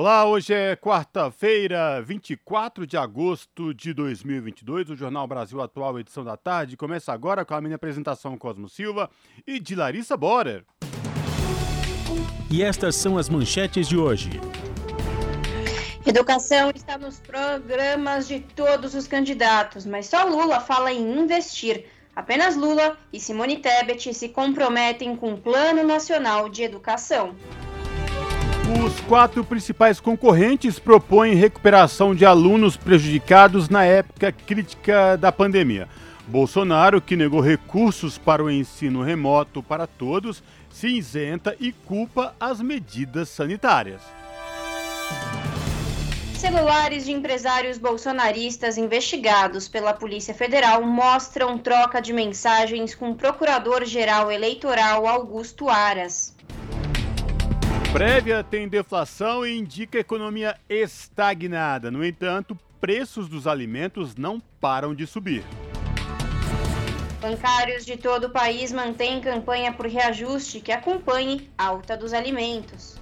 Olá, hoje é quarta-feira, 24 de agosto de 2022. O Jornal Brasil Atual, edição da tarde, começa agora com a minha apresentação Cosmo Silva e de Larissa Borer. E estas são as manchetes de hoje. Educação está nos programas de todos os candidatos, mas só Lula fala em investir. Apenas Lula e Simone Tebet se comprometem com o Plano Nacional de Educação. Os quatro principais concorrentes propõem recuperação de alunos prejudicados na época crítica da pandemia. Bolsonaro, que negou recursos para o ensino remoto para todos, se isenta e culpa as medidas sanitárias. Celulares de empresários bolsonaristas investigados pela Polícia Federal mostram troca de mensagens com o Procurador-Geral Eleitoral Augusto Aras. Prévia tem deflação e indica economia estagnada. No entanto, preços dos alimentos não param de subir. Bancários de todo o país mantêm campanha por reajuste que acompanhe alta dos alimentos.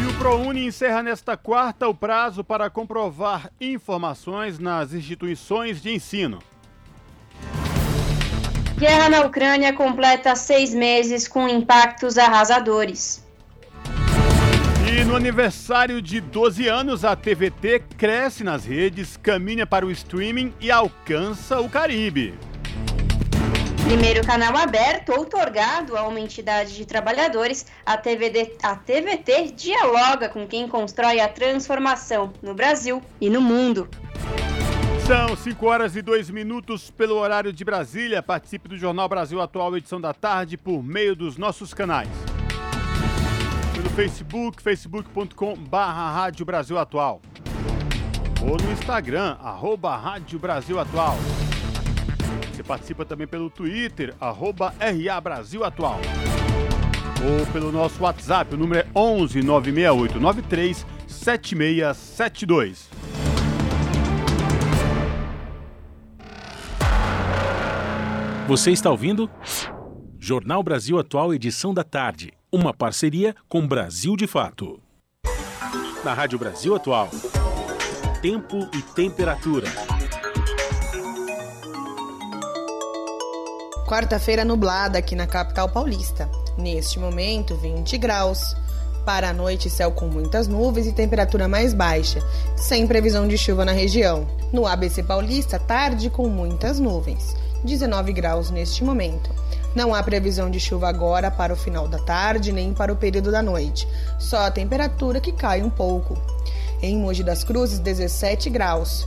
E o ProUni encerra nesta quarta o prazo para comprovar informações nas instituições de ensino. Guerra na Ucrânia completa seis meses com impactos arrasadores. E no aniversário de 12 anos, a TVT cresce nas redes, caminha para o streaming e alcança o Caribe. Primeiro canal aberto outorgado a uma entidade de trabalhadores, a, TVD, a TVT dialoga com quem constrói a transformação no Brasil e no mundo. São 5 horas e 2 minutos pelo horário de Brasília. Participe do Jornal Brasil Atual, edição da tarde, por meio dos nossos canais Facebook, facebook.com barra Rádio Brasil Atual. Ou no Instagram, arroba Rádio Brasil Atual. Você participa também pelo Twitter, arroba RA Brasil Atual. Ou pelo nosso WhatsApp, o número é 11 968 93 7672. Você está ouvindo? Jornal Brasil Atual, edição da tarde uma parceria com Brasil de Fato. Na Rádio Brasil Atual, tempo e temperatura. Quarta-feira nublada aqui na capital paulista. Neste momento, 20 graus. Para a noite, céu com muitas nuvens e temperatura mais baixa, sem previsão de chuva na região. No ABC Paulista, tarde com muitas nuvens. 19 graus neste momento. Não há previsão de chuva agora para o final da tarde nem para o período da noite, só a temperatura que cai um pouco. Em Mogi das Cruzes, 17 graus.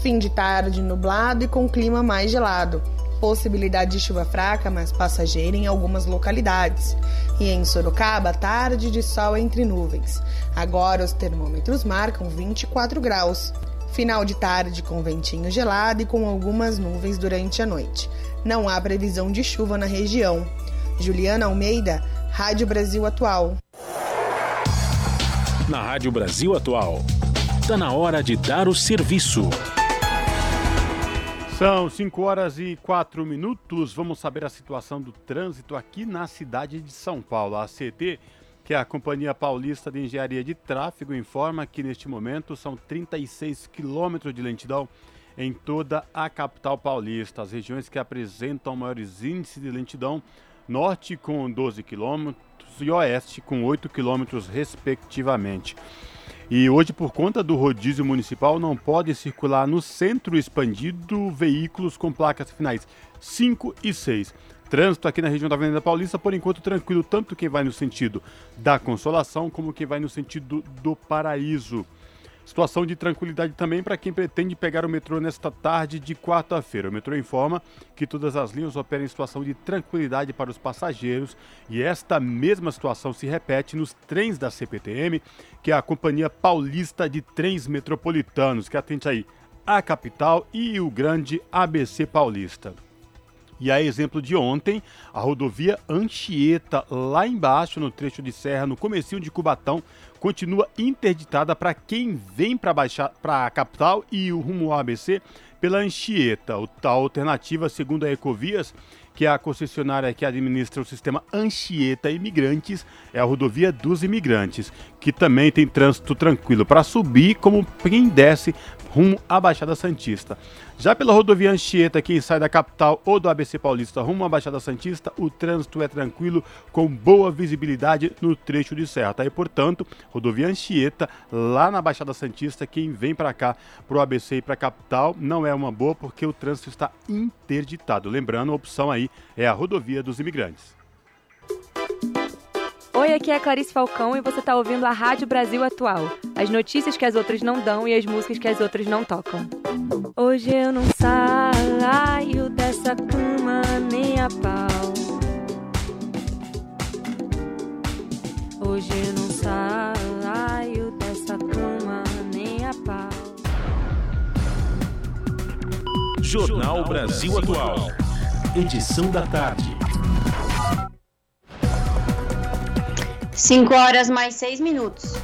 Fim de tarde nublado e com clima mais gelado. Possibilidade de chuva fraca, mas passageira em algumas localidades. E em Sorocaba, tarde de sol entre nuvens. Agora os termômetros marcam 24 graus. Final de tarde com ventinho gelado e com algumas nuvens durante a noite. Não há previsão de chuva na região. Juliana Almeida, Rádio Brasil Atual. Na Rádio Brasil Atual, está na hora de dar o serviço. São 5 horas e 4 minutos. Vamos saber a situação do trânsito aqui na cidade de São Paulo. A ACT, que é a Companhia Paulista de Engenharia de Tráfego, informa que neste momento são 36 quilômetros de lentidão em toda a capital paulista. As regiões que apresentam maiores índices de lentidão, norte com 12 quilômetros e oeste com 8 quilômetros, respectivamente. E hoje, por conta do rodízio municipal, não pode circular no centro expandido veículos com placas finais 5 e 6. Trânsito aqui na região da Avenida Paulista, por enquanto, tranquilo, tanto quem vai no sentido da Consolação como quem vai no sentido do Paraíso. Situação de tranquilidade também para quem pretende pegar o metrô nesta tarde de quarta-feira. O metrô informa que todas as linhas operam em situação de tranquilidade para os passageiros e esta mesma situação se repete nos trens da CPTM, que é a Companhia Paulista de Trens Metropolitanos, que atende aí a capital e o grande ABC Paulista. E a exemplo de ontem, a rodovia Anchieta, lá embaixo no trecho de serra, no comecinho de Cubatão, continua interditada para quem vem para a capital e o rumo ao ABC pela Anchieta. A alternativa, segundo a Ecovias, que é a concessionária que administra o sistema Anchieta Imigrantes, é a rodovia dos imigrantes, que também tem trânsito tranquilo para subir, como quem desce rumo à Baixada Santista. Já pela rodovia Anchieta, quem sai da capital ou do ABC Paulista rumo à Baixada Santista, o trânsito é tranquilo, com boa visibilidade no trecho de serra. Tá? E, portanto, rodovia Anchieta, lá na Baixada Santista, quem vem para cá, para o ABC e para a capital, não é uma boa porque o trânsito está interditado. Lembrando, a opção aí é a rodovia dos imigrantes. Oi, aqui é a Clarice Falcão e você está ouvindo a Rádio Brasil Atual. As notícias que as outras não dão e as músicas que as outras não tocam. Hoje eu não saio dessa cama nem a pau. Hoje eu não saio dessa cama nem a pau. Jornal Brasil Atual. Edição da tarde. 5 horas mais 6 minutos.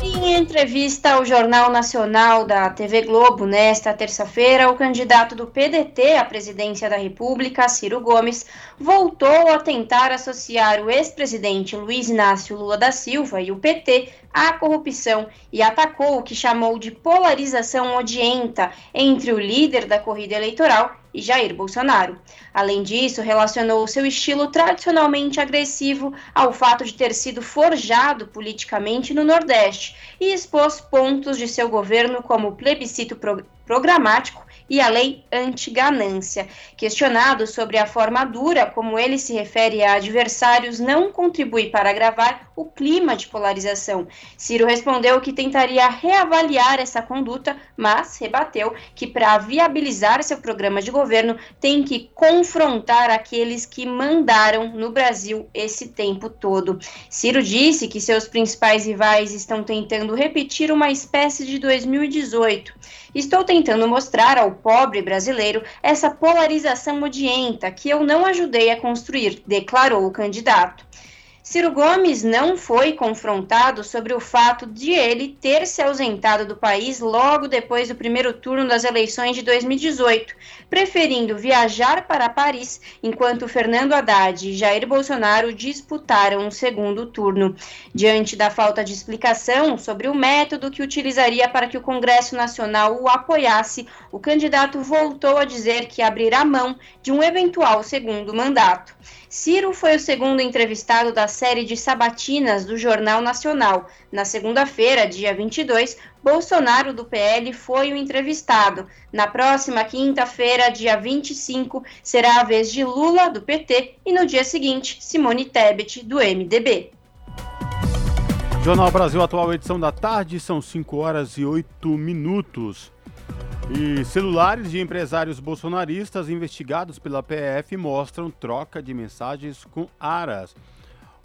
Em entrevista ao Jornal Nacional da TV Globo nesta terça-feira, o candidato do PDT à presidência da República, Ciro Gomes, voltou a tentar associar o ex-presidente Luiz Inácio Lula da Silva e o PT à corrupção e atacou o que chamou de polarização odienta entre o líder da corrida eleitoral e Jair Bolsonaro. Além disso, relacionou seu estilo tradicionalmente agressivo ao fato de ter sido forjado politicamente no Nordeste e expôs pontos de seu governo como plebiscito pro programático e a lei anti-ganância. Questionado sobre a forma dura como ele se refere a adversários não contribui para agravar o clima de polarização. Ciro respondeu que tentaria reavaliar essa conduta, mas rebateu que para viabilizar seu programa de governo tem que confrontar aqueles que mandaram no Brasil esse tempo todo. Ciro disse que seus principais rivais estão tentando repetir uma espécie de 2018. Estou tentando mostrar ao pobre brasileiro essa polarização odienta que eu não ajudei a construir, declarou o candidato. Ciro Gomes não foi confrontado sobre o fato de ele ter se ausentado do país logo depois do primeiro turno das eleições de 2018, preferindo viajar para Paris enquanto Fernando Haddad e Jair Bolsonaro disputaram o segundo turno. Diante da falta de explicação sobre o método que utilizaria para que o Congresso Nacional o apoiasse, o candidato voltou a dizer que abrirá mão de um eventual segundo mandato. Ciro foi o segundo entrevistado da série de sabatinas do Jornal Nacional. Na segunda-feira, dia 22, Bolsonaro do PL foi o entrevistado. Na próxima quinta-feira, dia 25, será a vez de Lula do PT e no dia seguinte, Simone Tebet do MDB. Jornal Brasil Atual, edição da tarde, são 5 horas e 8 minutos. E celulares de empresários bolsonaristas investigados pela PF mostram troca de mensagens com Aras.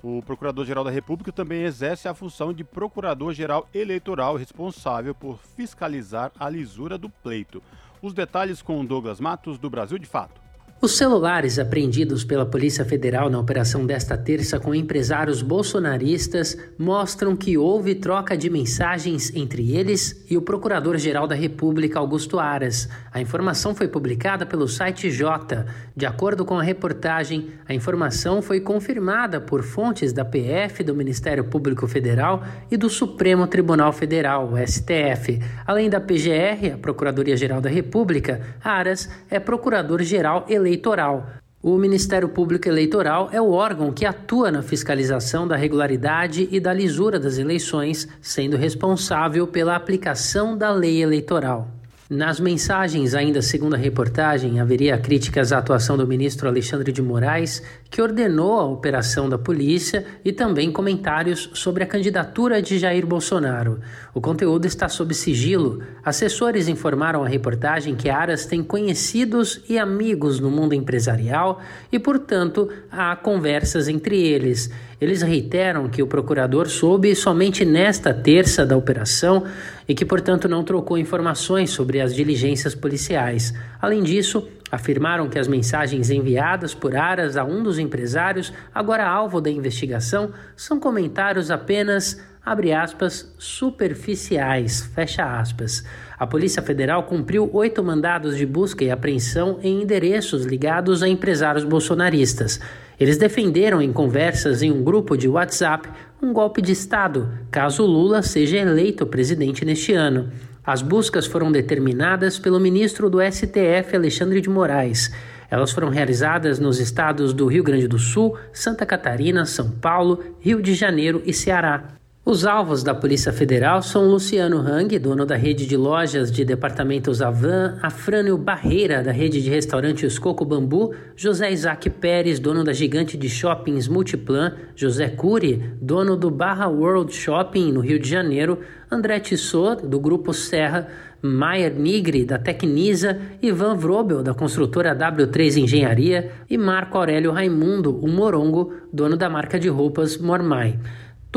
O Procurador-Geral da República também exerce a função de Procurador-Geral Eleitoral responsável por fiscalizar a lisura do pleito. Os detalhes com Douglas Matos, do Brasil de Fato. Os celulares apreendidos pela Polícia Federal na operação desta terça com empresários bolsonaristas mostram que houve troca de mensagens entre eles e o Procurador-Geral da República, Augusto Aras. A informação foi publicada pelo site J. De acordo com a reportagem, a informação foi confirmada por fontes da PF, do Ministério Público Federal e do Supremo Tribunal Federal, o STF. Além da PGR, a Procuradoria-Geral da República, Aras é Procurador-Geral eleito Eleitoral. O Ministério Público Eleitoral é o órgão que atua na fiscalização da regularidade e da lisura das eleições, sendo responsável pela aplicação da lei eleitoral. Nas mensagens, ainda segundo a reportagem, haveria críticas à atuação do ministro Alexandre de Moraes, que ordenou a operação da polícia, e também comentários sobre a candidatura de Jair Bolsonaro. O conteúdo está sob sigilo. Assessores informaram à reportagem que Aras tem conhecidos e amigos no mundo empresarial e, portanto, há conversas entre eles. Eles reiteram que o procurador soube somente nesta terça da operação e que, portanto, não trocou informações sobre as diligências policiais. Além disso, afirmaram que as mensagens enviadas por Aras a um dos empresários, agora alvo da investigação, são comentários apenas abre aspas, superficiais, fecha aspas. A Polícia Federal cumpriu oito mandados de busca e apreensão em endereços ligados a empresários bolsonaristas. Eles defenderam em conversas em um grupo de WhatsApp um golpe de Estado, caso Lula seja eleito presidente neste ano. As buscas foram determinadas pelo ministro do STF, Alexandre de Moraes. Elas foram realizadas nos estados do Rio Grande do Sul, Santa Catarina, São Paulo, Rio de Janeiro e Ceará. Os alvos da Polícia Federal são Luciano Hang, dono da rede de lojas de departamentos Avan, Afrânio Barreira, da rede de restaurantes Coco Bambu, José Isaac Pérez, dono da gigante de shoppings Multiplan, José Cury, dono do Barra World Shopping, no Rio de Janeiro, André Tissot, do Grupo Serra, Maier Nigri, da Tecnisa, Ivan Vrobel, da construtora W3 Engenharia e Marco Aurélio Raimundo, o Morongo, dono da marca de roupas Mormai.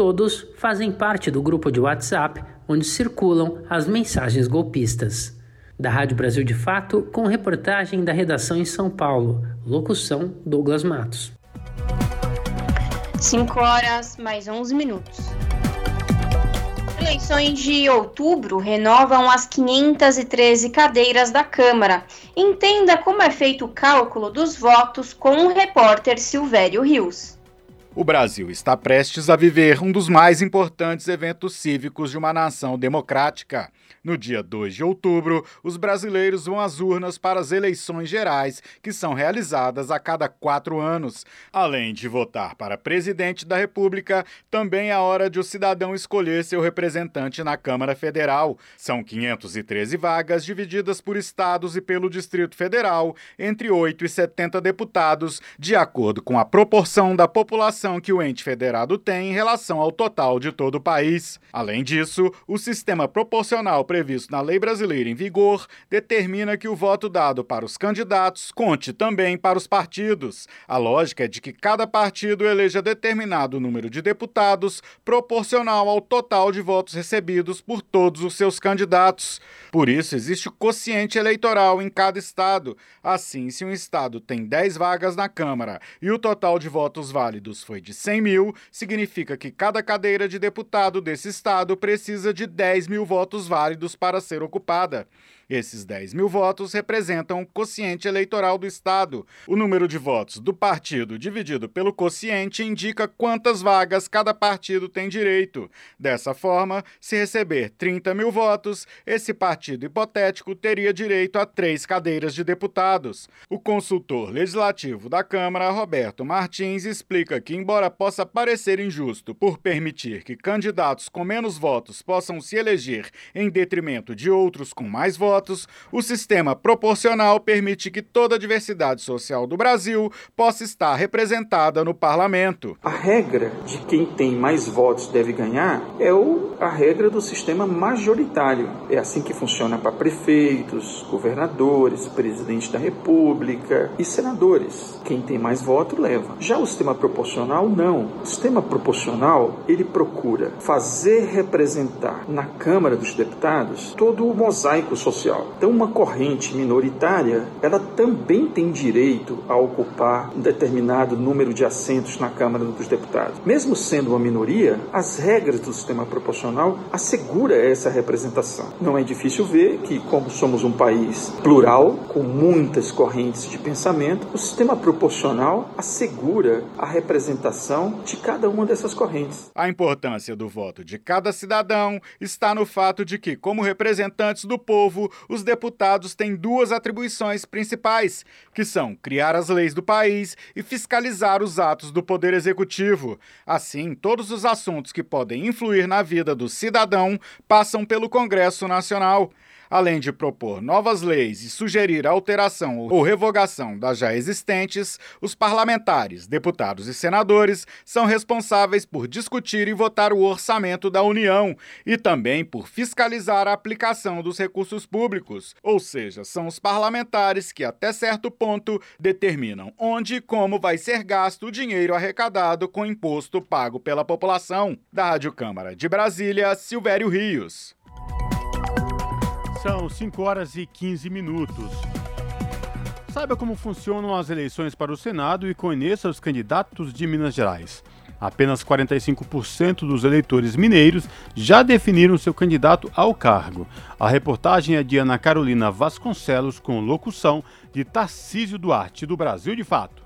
Todos fazem parte do grupo de WhatsApp onde circulam as mensagens golpistas. Da Rádio Brasil de Fato, com reportagem da redação em São Paulo. Locução: Douglas Matos. 5 horas mais 11 minutos. Eleições de outubro renovam as 513 cadeiras da Câmara. Entenda como é feito o cálculo dos votos com o repórter Silvério Rios. O Brasil está prestes a viver um dos mais importantes eventos cívicos de uma nação democrática. No dia 2 de outubro, os brasileiros vão às urnas para as eleições gerais, que são realizadas a cada quatro anos. Além de votar para presidente da República, também é hora de o cidadão escolher seu representante na Câmara Federal. São 513 vagas divididas por estados e pelo Distrito Federal, entre 8 e 70 deputados, de acordo com a proporção da população que o ente federado tem em relação ao total de todo o país. Além disso, o sistema proporcional previsto na lei brasileira em vigor determina que o voto dado para os candidatos conte também para os partidos. A lógica é de que cada partido eleja determinado número de deputados proporcional ao total de votos recebidos por todos os seus candidatos. Por isso, existe o quociente eleitoral em cada estado. Assim, se um estado tem 10 vagas na Câmara e o total de votos válidos foi de 100 mil, significa que cada cadeira de deputado desse estado precisa de 10 mil votos válidos para ser ocupada. Esses 10 mil votos representam o quociente eleitoral do Estado. O número de votos do partido dividido pelo quociente indica quantas vagas cada partido tem direito. Dessa forma, se receber 30 mil votos, esse partido hipotético teria direito a três cadeiras de deputados. O consultor legislativo da Câmara, Roberto Martins, explica que, embora possa parecer injusto por permitir que candidatos com menos votos possam se eleger em detrimento de outros com mais votos, votos, o sistema proporcional permite que toda a diversidade social do Brasil possa estar representada no parlamento. A regra de quem tem mais votos deve ganhar é o, a regra do sistema majoritário. É assim que funciona para prefeitos, governadores, presidente da república e senadores. Quem tem mais voto leva. Já o sistema proporcional não. O sistema proporcional ele procura fazer representar na Câmara dos Deputados todo o mosaico social social. Então, uma corrente minoritária, ela também tem direito a ocupar um determinado número de assentos na Câmara dos Deputados. Mesmo sendo uma minoria, as regras do sistema proporcional assegura essa representação. Não é difícil ver que, como somos um país plural, com muitas correntes de pensamento, o sistema proporcional assegura a representação de cada uma dessas correntes. A importância do voto de cada cidadão está no fato de que, como representantes do povo, os deputados têm duas atribuições principais, que são criar as leis do país e fiscalizar os atos do Poder Executivo. Assim, todos os assuntos que podem influir na vida do cidadão passam pelo Congresso Nacional. Além de propor novas leis e sugerir alteração ou revogação das já existentes, os parlamentares, deputados e senadores são responsáveis por discutir e votar o orçamento da União e também por fiscalizar a aplicação dos recursos públicos, ou seja, são os parlamentares que, até certo ponto, determinam onde e como vai ser gasto o dinheiro arrecadado com imposto pago pela população. Da Rádio Câmara de Brasília, Silvério Rios. São 5 horas e 15 minutos. Saiba como funcionam as eleições para o Senado e conheça os candidatos de Minas Gerais. Apenas 45% dos eleitores mineiros já definiram seu candidato ao cargo. A reportagem é de Ana Carolina Vasconcelos, com locução de Tarcísio Duarte, do Brasil de Fato.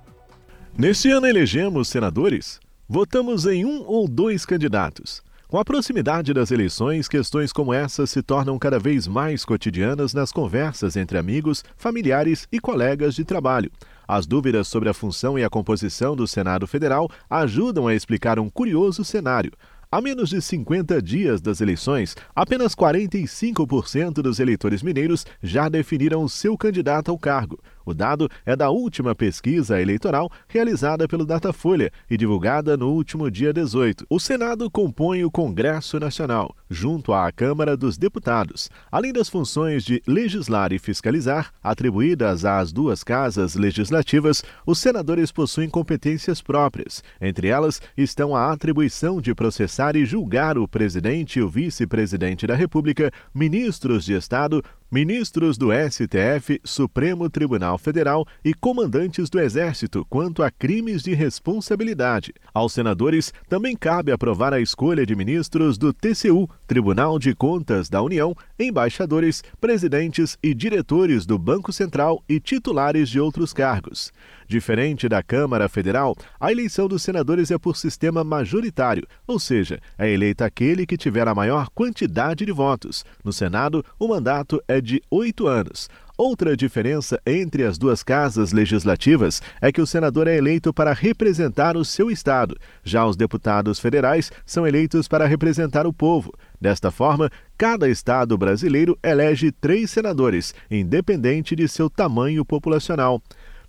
Neste ano elegemos senadores? Votamos em um ou dois candidatos. Com a proximidade das eleições, questões como essa se tornam cada vez mais cotidianas nas conversas entre amigos, familiares e colegas de trabalho. As dúvidas sobre a função e a composição do Senado Federal ajudam a explicar um curioso cenário. A menos de 50 dias das eleições, apenas 45% dos eleitores mineiros já definiram seu candidato ao cargo. O dado é da última pesquisa eleitoral realizada pelo Datafolha e divulgada no último dia 18. O Senado compõe o Congresso Nacional, junto à Câmara dos Deputados. Além das funções de legislar e fiscalizar, atribuídas às duas casas legislativas, os senadores possuem competências próprias. Entre elas estão a atribuição de processar e julgar o presidente e o vice-presidente da República, ministros de Estado, ministros do STF, Supremo Tribunal Federal e comandantes do Exército quanto a crimes de responsabilidade. Aos senadores também cabe aprovar a escolha de ministros do TCU, Tribunal de Contas da União, embaixadores, presidentes e diretores do Banco Central e titulares de outros cargos. Diferente da Câmara Federal, a eleição dos senadores é por sistema majoritário, ou seja, é eleito aquele que tiver a maior quantidade de votos. No Senado, o mandato é de oito anos. Outra diferença entre as duas casas legislativas é que o senador é eleito para representar o seu estado, já os deputados federais são eleitos para representar o povo. Desta forma, cada estado brasileiro elege três senadores, independente de seu tamanho populacional.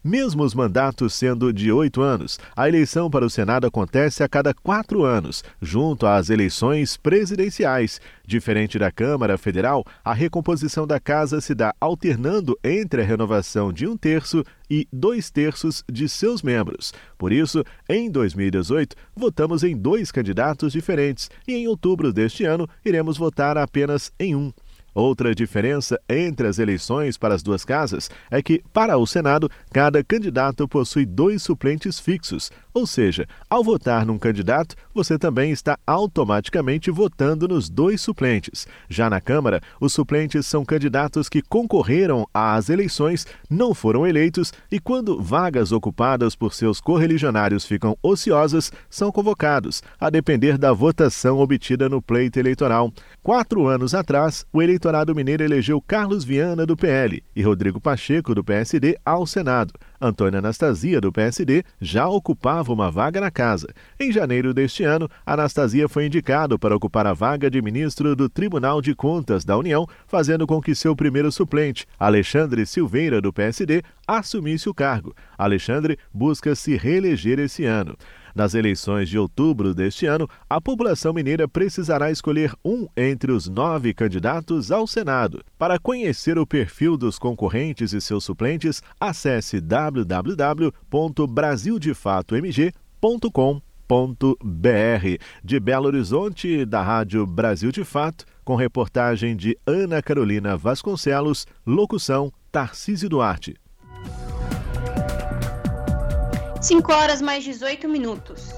Mesmo os mandatos sendo de oito anos, a eleição para o Senado acontece a cada quatro anos, junto às eleições presidenciais. Diferente da Câmara Federal, a recomposição da Casa se dá alternando entre a renovação de um terço e dois terços de seus membros. Por isso, em 2018, votamos em dois candidatos diferentes e em outubro deste ano iremos votar apenas em um. Outra diferença entre as eleições para as duas casas é que, para o Senado, cada candidato possui dois suplentes fixos, ou seja, ao votar num candidato, você também está automaticamente votando nos dois suplentes. Já na Câmara, os suplentes são candidatos que concorreram às eleições, não foram eleitos e, quando vagas ocupadas por seus correligionários ficam ociosas, são convocados, a depender da votação obtida no pleito eleitoral. Quatro anos atrás, o eleitorado mineiro elegeu Carlos Viana, do PL, e Rodrigo Pacheco, do PSD, ao Senado. Antônia Anastasia, do PSD, já ocupava uma vaga na casa. Em janeiro deste ano, Anastasia foi indicado para ocupar a vaga de ministro do Tribunal de Contas da União, fazendo com que seu primeiro suplente, Alexandre Silveira, do PSD, assumisse o cargo. Alexandre busca se reeleger esse ano. Nas eleições de outubro deste ano, a população mineira precisará escolher um entre os nove candidatos ao Senado. Para conhecer o perfil dos concorrentes e seus suplentes, acesse www.brasildefatomg.com.br. De Belo Horizonte, da Rádio Brasil de Fato, com reportagem de Ana Carolina Vasconcelos, locução Tarcísio Duarte. 5 horas mais 18 minutos.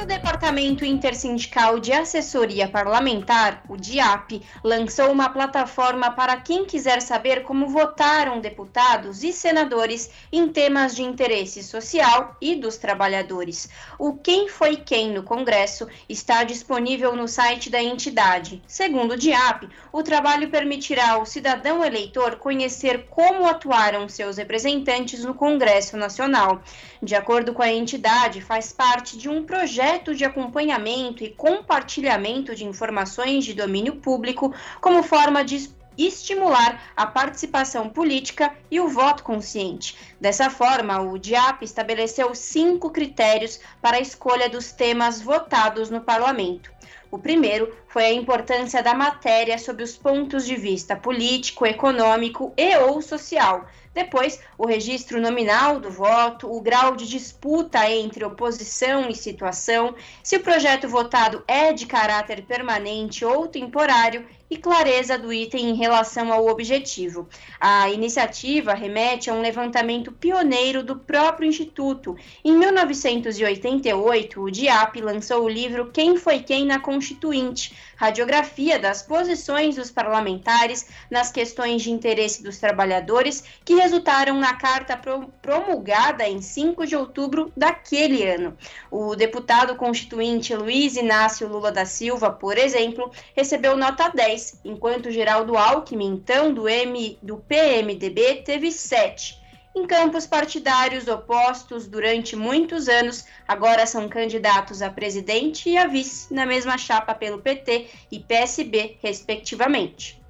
O Departamento Intersindical de Assessoria Parlamentar, o DIAP, lançou uma plataforma para quem quiser saber como votaram deputados e senadores em temas de interesse social e dos trabalhadores. O Quem Foi Quem no Congresso está disponível no site da entidade. Segundo o DIAP, o trabalho permitirá ao cidadão eleitor conhecer como atuaram seus representantes no Congresso Nacional. De acordo com a entidade, faz parte de um projeto projeto de acompanhamento e compartilhamento de informações de domínio público como forma de estimular a participação política e o voto consciente. Dessa forma, o DIAP estabeleceu cinco critérios para a escolha dos temas votados no parlamento. O primeiro foi a importância da matéria sob os pontos de vista político, econômico e ou social, depois, o registro nominal do voto, o grau de disputa entre oposição e situação, se o projeto votado é de caráter permanente ou temporário e clareza do item em relação ao objetivo. A iniciativa remete a um levantamento pioneiro do próprio Instituto. Em 1988, o DIAP lançou o livro Quem Foi Quem na Constituinte, radiografia das posições dos parlamentares nas questões de interesse dos trabalhadores, que resultaram na carta promulgada em 5 de outubro daquele ano. O deputado constituinte Luiz Inácio Lula da Silva, por exemplo, recebeu nota 10, enquanto Geraldo Alckmin, então do, M, do PMDB, teve 7. Em campos partidários opostos durante muitos anos, agora são candidatos a presidente e a vice na mesma chapa pelo PT e PSB, respectivamente.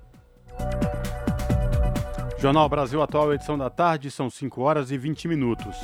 Jornal Brasil Atual, edição da tarde, são 5 horas e 20 minutos.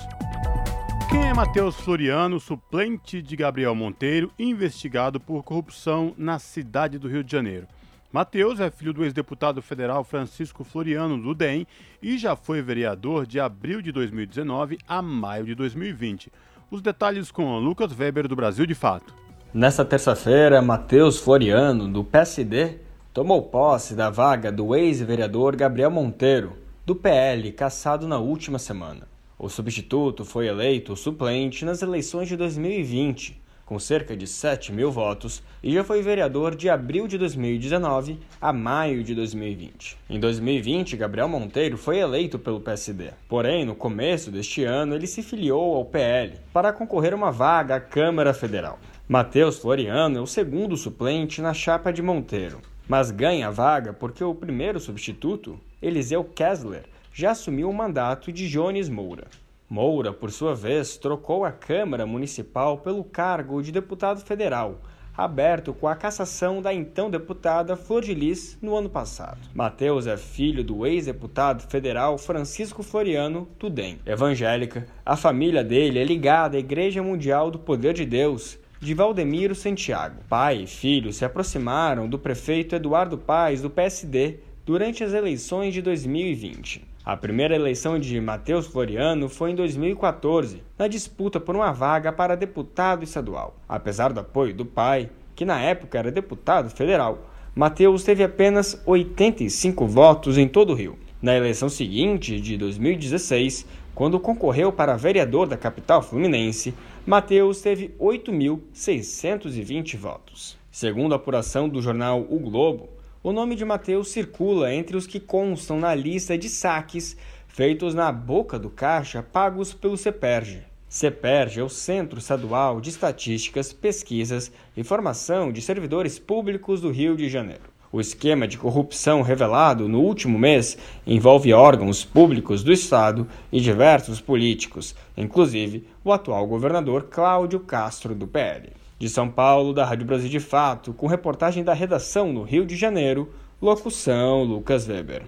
Quem é Matheus Floriano, suplente de Gabriel Monteiro, investigado por corrupção na cidade do Rio de Janeiro? Matheus é filho do ex-deputado federal Francisco Floriano do DEM e já foi vereador de abril de 2019 a maio de 2020. Os detalhes com Lucas Weber do Brasil de Fato. Nesta terça-feira, Matheus Floriano, do PSD, tomou posse da vaga do ex-vereador Gabriel Monteiro, do PL, cassado na última semana. O substituto foi eleito suplente nas eleições de 2020 com cerca de 7 mil votos, e já foi vereador de abril de 2019 a maio de 2020. Em 2020, Gabriel Monteiro foi eleito pelo PSD. Porém, no começo deste ano, ele se filiou ao PL para concorrer uma vaga à Câmara Federal. Matheus Floriano é o segundo suplente na chapa de Monteiro, mas ganha a vaga porque o primeiro substituto, Eliseu Kessler, já assumiu o mandato de Jones Moura. Moura, por sua vez, trocou a Câmara Municipal pelo cargo de deputado federal, aberto com a cassação da então deputada Flor de Lis no ano passado. Mateus é filho do ex-deputado federal Francisco Floriano Tudem. Evangélica, a família dele é ligada à Igreja Mundial do Poder de Deus, de Valdemiro Santiago. Pai e filho se aproximaram do prefeito Eduardo Paes, do PSD, durante as eleições de 2020. A primeira eleição de Matheus Floriano foi em 2014, na disputa por uma vaga para deputado estadual. Apesar do apoio do pai, que na época era deputado federal, Matheus teve apenas 85 votos em todo o Rio. Na eleição seguinte, de 2016, quando concorreu para vereador da capital fluminense, Matheus teve 8.620 votos. Segundo a apuração do jornal O Globo, o nome de Mateus circula entre os que constam na lista de saques feitos na boca do caixa pagos pelo CEPERJ. CEPERJ é o Centro Estadual de Estatísticas, Pesquisas e Formação de Servidores Públicos do Rio de Janeiro. O esquema de corrupção revelado no último mês envolve órgãos públicos do Estado e diversos políticos, inclusive o atual governador Cláudio Castro do PL. De São Paulo, da Rádio Brasil de Fato, com reportagem da redação no Rio de Janeiro, locução Lucas Weber.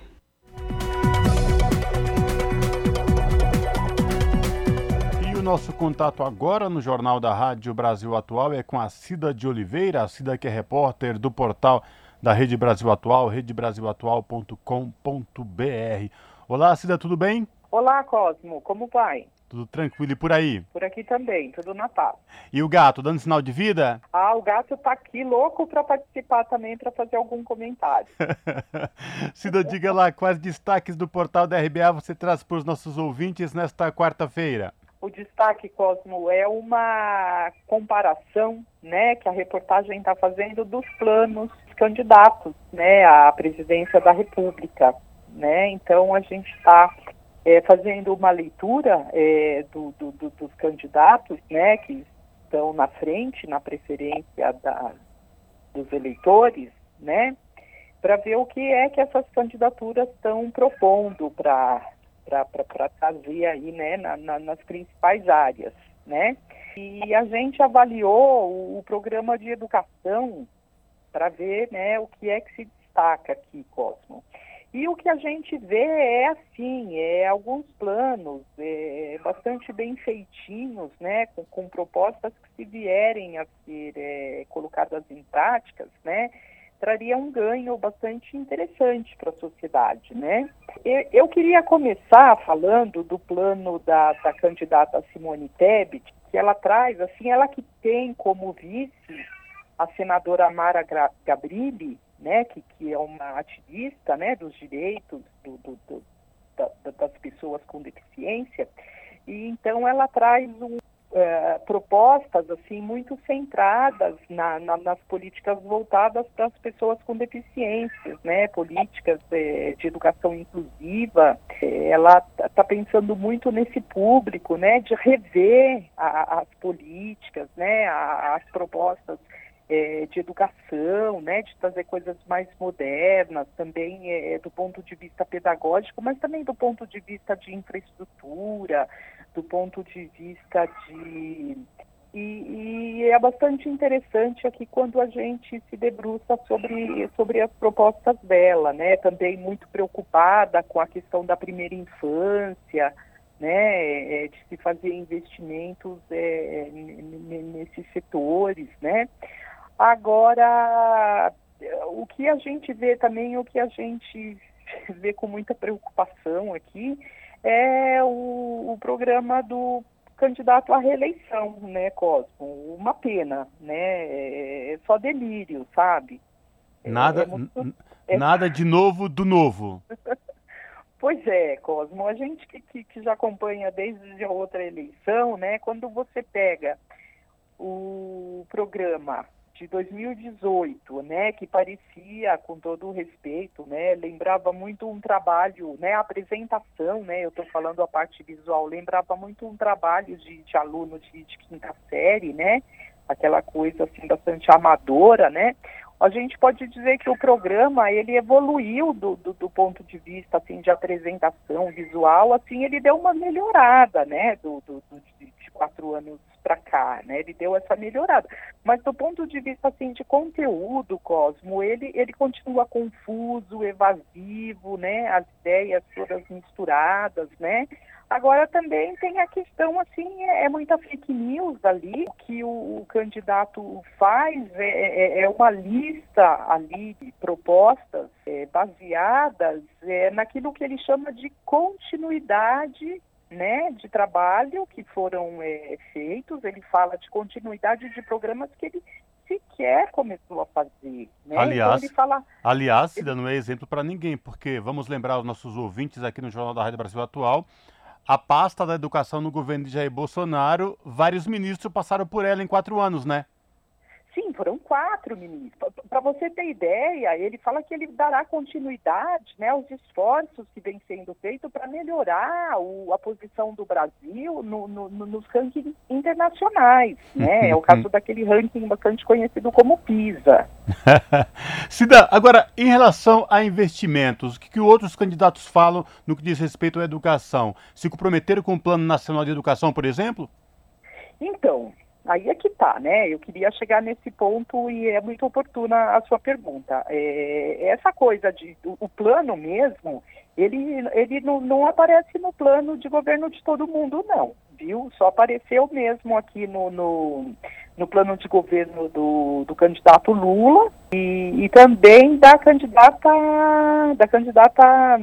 E o nosso contato agora no Jornal da Rádio Brasil Atual é com a Cida de Oliveira, a Cida que é repórter do portal da Rede Brasil Atual, redebrasilatual.com.br. Olá, Cida, tudo bem? Olá, Cosmo, como vai? Tudo tranquilo e por aí? Por aqui também, tudo na paz. E o gato, dando sinal de vida? Ah, o gato tá aqui louco para participar também, para fazer algum comentário. Cida, diga lá quais destaques do portal da RBA você traz para os nossos ouvintes nesta quarta-feira. O destaque, Cosmo, é uma comparação né, que a reportagem está fazendo dos planos dos candidatos né, à presidência da República. Né? Então, a gente está é, fazendo uma leitura é, do, do, do, dos candidatos né, que estão na frente, na preferência da, dos eleitores, né, para ver o que é que essas candidaturas estão propondo para trazer aí né, na, na, nas principais áreas. Né? E a gente avaliou o, programa de educação para ver né, o que é que se destaca aqui, Cosmo. E o que a gente vê é assim, é alguns planos é, bastante bem feitinhos, né, com, com, propostas que se vierem a ser é, colocadas em práticas, né, traria um ganho bastante interessante para a sociedade, né. Eu, eu, queria começar falando do plano da, da candidata Simone Tebet, que ela traz, assim, ela que tem como vice a senadora Mara Gabrilli, né, que, que é uma ativista né, dos direitos do, do, do, da, das pessoas com deficiência, e então ela traz um, uh, propostas assim muito centradas na, na, nas políticas voltadas para as pessoas com deficiências, né, políticas eh, de educação inclusiva. Eh, ela está pensando muito nesse público, né, de rever a, as políticas, né, a, as propostas é, de educação, né, de trazer coisas mais modernas, também é, do ponto de vista pedagógico, mas também do ponto de vista de infraestrutura, do ponto de vista de. E, e é bastante interessante aqui quando a gente se debruça sobre, sobre as propostas dela, né? Também muito preocupada com a questão da primeira infância, né? É, de se fazer investimentos é, nesses setores, né? Agora, o que a gente vê também, o que a gente vê com muita preocupação aqui, é o, o programa do candidato à reeleição, né, Cosmo? Uma pena, né? É só delírio, sabe? É, nada, é muito... é... nada de novo do novo. pois é, Cosmo. A gente que, que, que já acompanha desde a outra eleição, né? Quando você pega o programa de 2018, né, que parecia, com todo o respeito, né, lembrava muito um trabalho, né, a apresentação, né, eu estou falando a parte visual, lembrava muito um trabalho de, de aluno de, de quinta série, né, aquela coisa assim bastante amadora, né, a gente pode dizer que o programa ele evoluiu do, do, do, ponto de vista assim de apresentação visual, assim ele deu uma melhorada, né, do, do de, de, quatro anos para cá, né? Ele deu essa melhorada. Mas do ponto de vista assim de conteúdo, Cosmo, ele ele continua confuso, evasivo, né? As ideias todas misturadas, né? Agora também tem a questão assim, é, é muita fake news ali, que o, o candidato faz é, é, é, uma lista ali de propostas é, baseadas é, naquilo que ele chama de continuidade né, de trabalho que foram é, feitos, ele fala de continuidade de programas que ele sequer começou a fazer. Né? Aliás, então fala... aliás, Cida, não é exemplo para ninguém, porque vamos lembrar os nossos ouvintes aqui no Jornal da Rádio Brasil Atual, a pasta da educação no governo de Jair Bolsonaro, vários ministros passaram por ela em quatro anos, né? Sim, foram quatro ministros. Para você ter ideia, ele fala que ele dará continuidade né, aos esforços que vêm sendo feitos para melhorar o, a posição do Brasil no, no, no, nos rankings internacionais. Né? É o caso daquele ranking bastante conhecido como PISA. Cida, agora, em relação a investimentos, o que, que outros candidatos falam no que diz respeito à educação? Se comprometeram com o Plano Nacional de Educação, por exemplo? Então, Aí é que tá, né? Eu queria chegar nesse ponto e é muito oportuna a sua pergunta. É, essa coisa de o, o plano mesmo, ele, ele não, não, aparece no plano de governo de todo mundo, não, viu? Só apareceu mesmo aqui no, no, no plano de governo do, do candidato Lula e, e também da candidata da candidata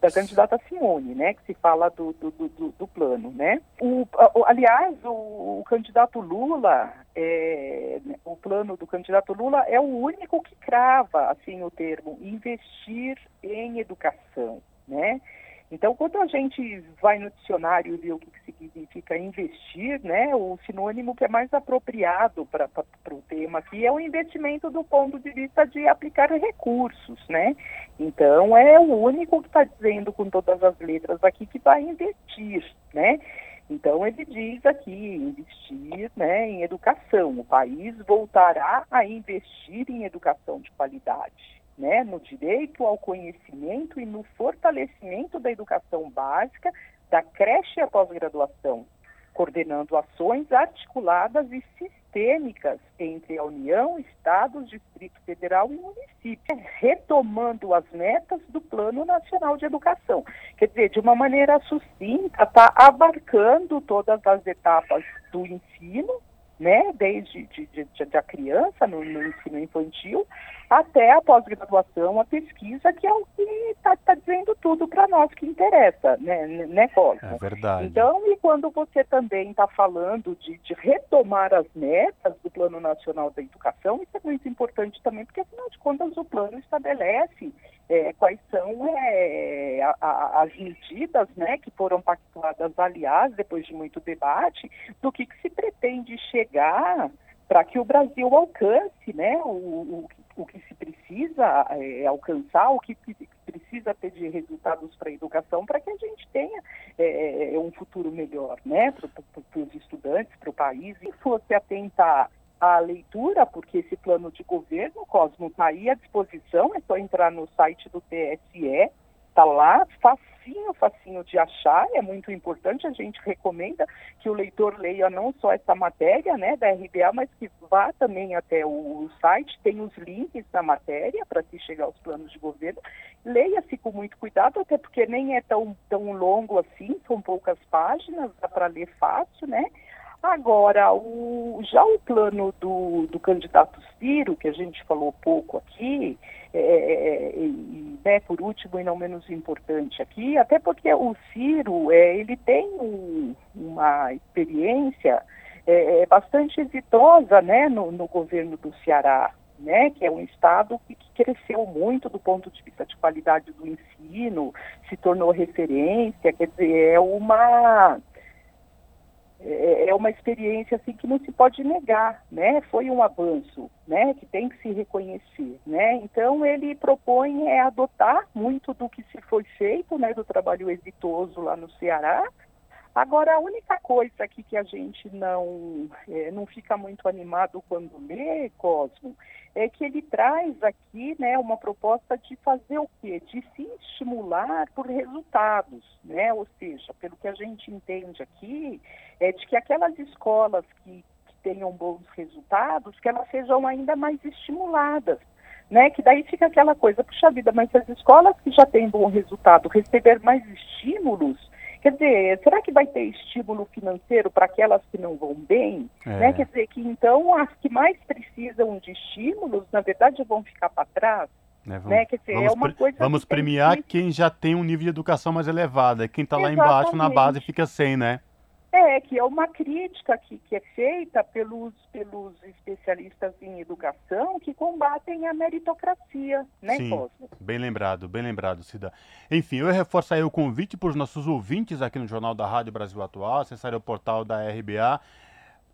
da candidata Simone, né, que se fala do, do, do, do plano, né. O, aliás, o, o candidato Lula, é, o plano do candidato Lula é o único que crava, assim, o termo investir em educação, né. Então, quando a gente vai no dicionário e vê o que, que significa investir, né, o sinônimo que é mais apropriado para o tema aqui é o investimento do ponto de vista de aplicar recursos, né? Então, é o único que está dizendo com todas as letras aqui que vai investir, né? Então, ele diz aqui, investir né, em educação. O país voltará a investir em educação de qualidade né, no direito ao conhecimento e no fortalecimento da educação básica, da creche à pós-graduação, coordenando ações articuladas e sistêmicas entre a União, Estados, Distrito Federal e município, retomando as metas do Plano Nacional de Educação. Quer dizer, de uma maneira sucinta, está abarcando todas as etapas do ensino, né, desde de, de, de, a criança no, no, ensino infantil até a pós-graduação, a pesquisa, que é o que está tá dizendo tudo para nós que interessa, né, né Cosmo? É verdade. Então, e quando você também está falando de, de, retomar as metas do Plano Nacional da Educação, isso é muito importante também, porque afinal de contas o plano estabelece é, quais são é, a, a, as medidas né, que foram pactuadas, aliás, depois de muito debate, do que, que se pretende chegar para que o Brasil alcance né, o, o, o que se precisa é, alcançar, o que precisa ter de resultados para a educação, para que a gente tenha é, um futuro melhor né, para os estudantes, para o país. E fosse atentar a leitura, porque esse plano de governo, Cosmo, está aí à disposição, é só entrar no site do TSE, está lá, facinho, facinho de achar, é muito importante, a gente recomenda que o leitor leia não só essa matéria né, da RBA, mas que vá também até o site, tem os links da matéria para se chegar aos planos de governo, leia-se com muito cuidado, até porque nem é tão, tão longo assim, são poucas páginas, dá para ler fácil, né? Agora, o, já o plano do, do candidato Ciro, que a gente falou pouco aqui, é, é, é e, né, por último e não menos importante aqui, até porque o Ciro é, ele tem um, uma experiência é, é, bastante exitosa né, no, no governo do Ceará, né, que é um estado que, que, cresceu muito do ponto de vista de qualidade do ensino, se tornou referência, quer dizer, é uma é, é uma experiência assim que não se pode negar, né? Foi um avanço, né? Que tem que se reconhecer, né? Então ele propõe é adotar muito do que se foi feito, né? Do trabalho exitoso lá no Ceará, Agora, a única coisa aqui que a gente não, é, não fica muito animado quando lê, Cosmo, é que ele traz aqui né, uma proposta de fazer o quê? De se estimular por resultados, né? Ou seja, pelo que a gente entende aqui, é de que aquelas escolas que, que tenham bons resultados, que elas sejam ainda mais estimuladas. Né, que daí fica aquela coisa, puxa vida, mas as escolas que já têm bom resultado receber mais estímulos, Quer dizer, será que vai ter estímulo financeiro para aquelas que não vão bem? É. Né? Quer dizer, que então as que mais precisam de estímulos, na verdade, vão ficar para trás. É, vamos, né? dizer, vamos, é uma coisa vamos premiar que... quem já tem um nível de educação mais elevado. Quem está lá embaixo na base fica sem, né? É, que é uma crítica que, que é feita pelos, pelos especialistas em educação que combatem a meritocracia, né, Sim, bem lembrado, bem lembrado, Cida. Enfim, eu reforço aí o convite para os nossos ouvintes aqui no Jornal da Rádio Brasil Atual, acessarem o portal da RBA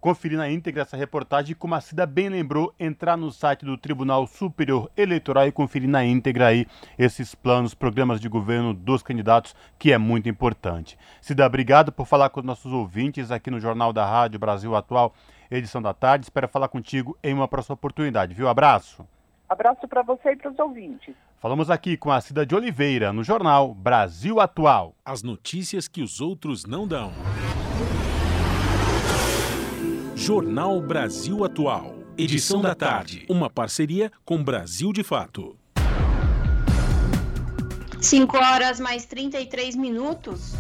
conferir na íntegra essa reportagem e, como a Cida bem lembrou, entrar no site do Tribunal Superior Eleitoral e conferir na íntegra aí esses planos, programas de governo dos candidatos, que é muito importante. Cida, obrigado por falar com os nossos ouvintes aqui no Jornal da Rádio Brasil Atual, edição da tarde. Espero falar contigo em uma próxima oportunidade, viu? Abraço. Abraço para você e para os ouvintes. Falamos aqui com a Cida de Oliveira, no jornal Brasil Atual. As notícias que os outros não dão. Jornal Brasil Atual. Edição da tarde. Uma parceria com Brasil de Fato. 5 horas mais 33 minutos.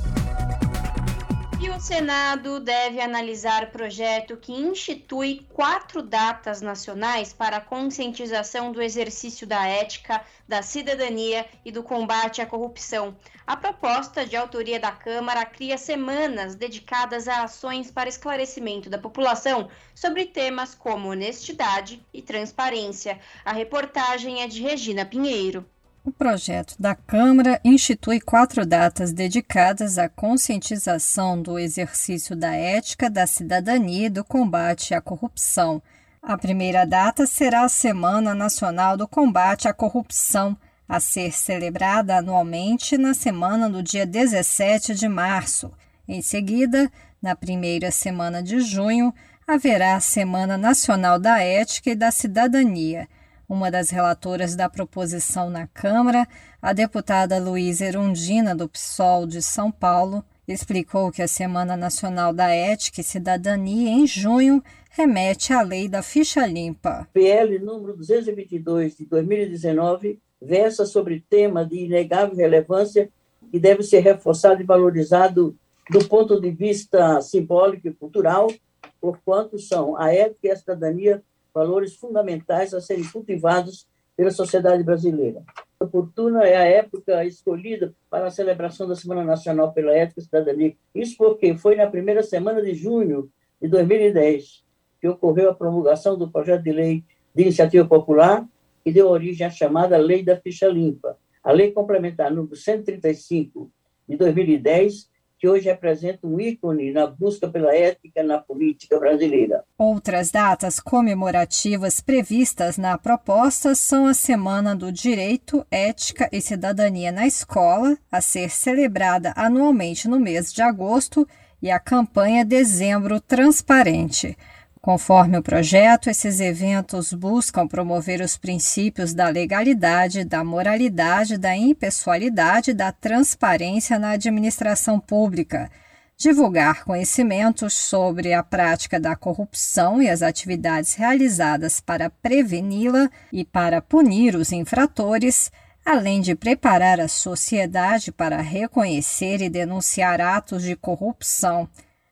E o Senado deve analisar projeto que institui quatro datas nacionais para a conscientização do exercício da ética, da cidadania e do combate à corrupção. A proposta, de autoria da Câmara, cria semanas dedicadas a ações para esclarecimento da população sobre temas como honestidade e transparência. A reportagem é de Regina Pinheiro. O projeto da Câmara institui quatro datas dedicadas à conscientização do exercício da ética, da cidadania e do combate à corrupção. A primeira data será a Semana Nacional do Combate à Corrupção, a ser celebrada anualmente na semana do dia 17 de março. Em seguida, na primeira semana de junho, haverá a Semana Nacional da Ética e da Cidadania uma das relatoras da proposição na Câmara, a deputada Luísa Erundina, do PSOL de São Paulo, explicou que a Semana Nacional da Ética e Cidadania, em junho, remete à lei da ficha limpa. PL número 222 de 2019 versa sobre tema de inegável relevância que deve ser reforçado e valorizado do ponto de vista simbólico e cultural, porquanto são a ética e a cidadania valores fundamentais a serem cultivados pela sociedade brasileira. Oportuna é a época escolhida para a celebração da Semana Nacional pela Ética e Cidadania. Isso porque foi na primeira semana de junho de 2010 que ocorreu a promulgação do projeto de lei de iniciativa popular que deu origem à chamada Lei da Ficha Limpa. A Lei Complementar número 135 de 2010 que hoje representa um ícone na busca pela ética na política brasileira. Outras datas comemorativas previstas na proposta são a Semana do Direito, Ética e Cidadania na Escola, a ser celebrada anualmente no mês de agosto, e a campanha Dezembro Transparente. Conforme o projeto, esses eventos buscam promover os princípios da legalidade, da moralidade, da impessoalidade e da transparência na administração pública, divulgar conhecimentos sobre a prática da corrupção e as atividades realizadas para preveni-la e para punir os infratores, além de preparar a sociedade para reconhecer e denunciar atos de corrupção.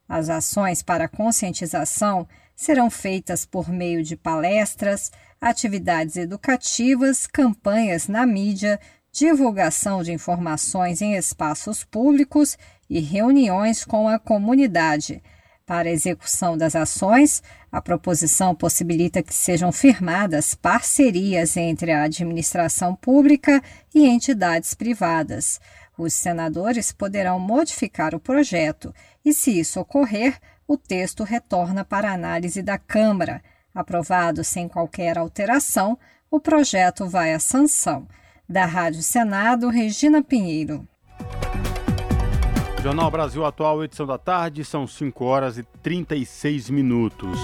As ações para conscientização serão feitas por meio de palestras, atividades educativas, campanhas na mídia, divulgação de informações em espaços públicos e reuniões com a comunidade. Para a execução das ações, a proposição possibilita que sejam firmadas parcerias entre a administração pública e entidades privadas. Os senadores poderão modificar o projeto e, se isso ocorrer, o texto retorna para análise da Câmara. Aprovado sem qualquer alteração, o projeto vai à sanção. Da Rádio Senado, Regina Pinheiro. Jornal Brasil Atual, edição da tarde, são 5 horas e 36 minutos.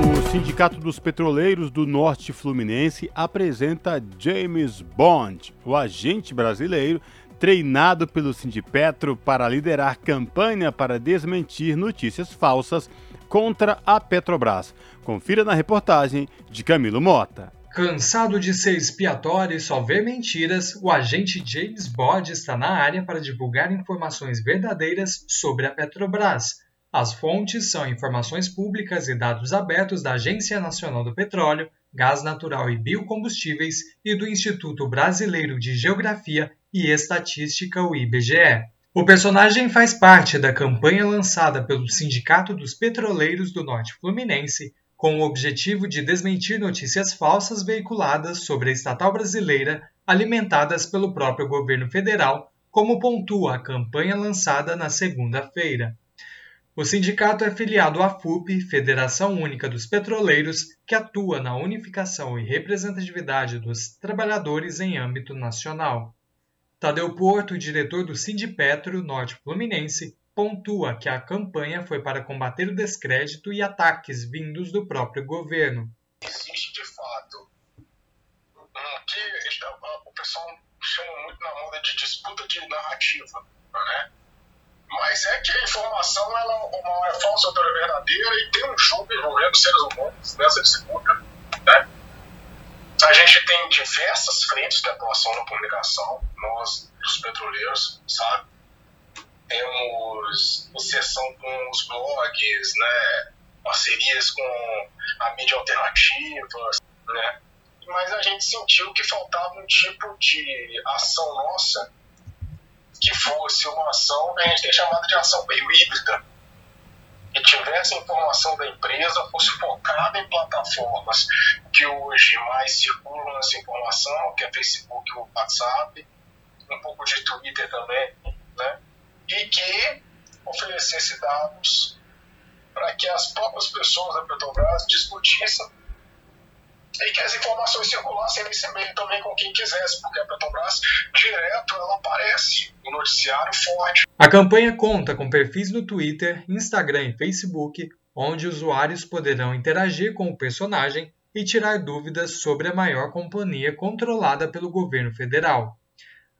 O Sindicato dos Petroleiros do Norte Fluminense apresenta James Bond, o agente brasileiro treinado pelo Sindipetro para liderar campanha para desmentir notícias falsas contra a Petrobras. Confira na reportagem de Camilo Mota. Cansado de ser expiatório e só ver mentiras, o agente James Bond está na área para divulgar informações verdadeiras sobre a Petrobras. As fontes são informações públicas e dados abertos da Agência Nacional do Petróleo, Gás Natural e Biocombustíveis e do Instituto Brasileiro de Geografia e Estatística, o IBGE. O personagem faz parte da campanha lançada pelo Sindicato dos Petroleiros do Norte Fluminense, com o objetivo de desmentir notícias falsas veiculadas sobre a estatal brasileira, alimentadas pelo próprio governo federal, como pontua a campanha lançada na segunda-feira. O sindicato é filiado à FUP, Federação Única dos Petroleiros, que atua na unificação e representatividade dos trabalhadores em âmbito nacional. Tadeu Porto, diretor do Sindipetro Norte Fluminense, pontua que a campanha foi para combater o descrédito e ataques vindos do próprio governo. Existe de fato que o pessoal chama muito na moda de disputa de narrativa, né? Mas é que a informação ela uma é falsa, outra é verdadeira e tem um jogo envolvendo seres humanos nessa disputa, né? A gente tem diversas frentes de atuação na comunicação, nós, os petroleiros, sabe? Temos inserção com os blogs, né? parcerias com a mídia alternativa, né? mas a gente sentiu que faltava um tipo de ação nossa que fosse uma ação que a gente tem chamado de ação meio híbrida, que tivesse a informação da empresa, fosse focada em plataformas que hoje mais circulam essa informação, que é Facebook e WhatsApp, um pouco de Twitter também, né? e que oferecesse dados para que as próprias pessoas da Petrobras discutissem e que as informações circulassem nesse meio também com quem quisesse, porque a Petrobras direto ela aparece no noticiário forte. A campanha conta com perfis no Twitter, Instagram e Facebook, onde usuários poderão interagir com o personagem e tirar dúvidas sobre a maior companhia controlada pelo governo federal.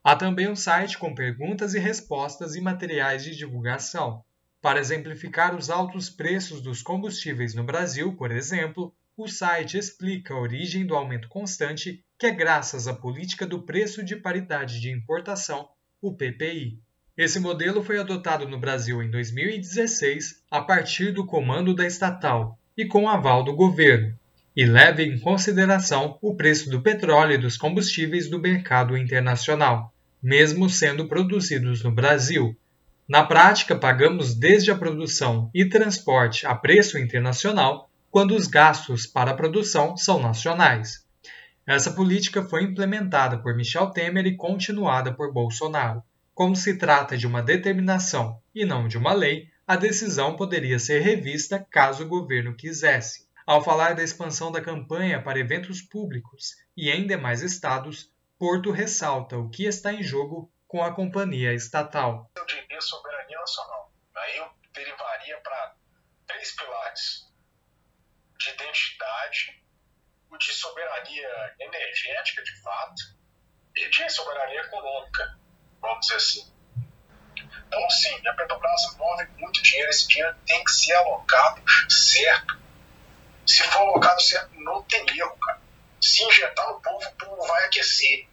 Há também um site com perguntas e respostas e materiais de divulgação. Para exemplificar os altos preços dos combustíveis no Brasil, por exemplo, o site explica a origem do aumento constante, que é graças à política do preço de paridade de importação, o PPI. Esse modelo foi adotado no Brasil em 2016 a partir do comando da estatal e com aval do governo, e leva em consideração o preço do petróleo e dos combustíveis do mercado internacional, mesmo sendo produzidos no Brasil. Na prática, pagamos desde a produção e transporte a preço internacional quando os gastos para a produção são nacionais. Essa política foi implementada por Michel Temer e continuada por Bolsonaro. Como se trata de uma determinação e não de uma lei, a decisão poderia ser revista caso o governo quisesse. Ao falar da expansão da campanha para eventos públicos e em demais estados, Porto ressalta o que está em jogo com a companhia estatal. Eu diria soberania nacional. Aí eu derivaria para três pilares de identidade, o de soberania energética de fato e de soberania econômica vamos dizer assim. Então, sim, a Petrobras move muito dinheiro, esse dinheiro tem que ser alocado certo. Se for alocado certo, não tem erro, cara. Se injetar no povo, o povo vai aquecer.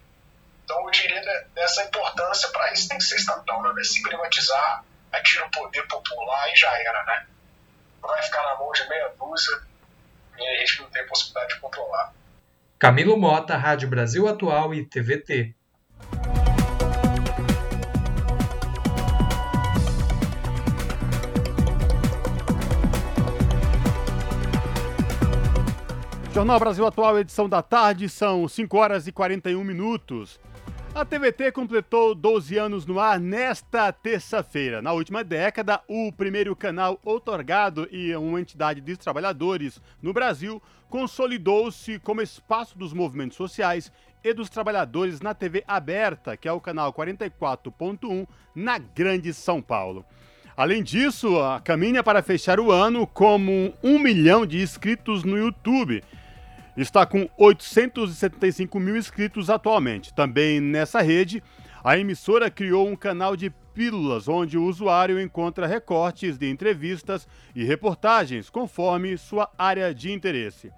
Então, eu diria dessa importância para isso tem que ser estatal, né? Se privatizar, aí tira o poder popular e já era, né? Vai ficar na mão de meia dúzia e a gente não tem possibilidade de controlar. Camilo Mota, Rádio Brasil Atual e TVT. Jornal Brasil Atual, edição da tarde, são 5 horas e 41 minutos. A TVT completou 12 anos no ar nesta terça-feira. Na última década, o primeiro canal outorgado e uma entidade dos trabalhadores no Brasil consolidou-se como espaço dos movimentos sociais e dos trabalhadores na TV aberta, que é o canal 44.1 na Grande São Paulo. Além disso, caminha para fechar o ano como um milhão de inscritos no YouTube está com 875 mil inscritos atualmente. Também nessa rede, a emissora criou um canal de pílulas, onde o usuário encontra recortes de entrevistas e reportagens conforme sua área de interesse.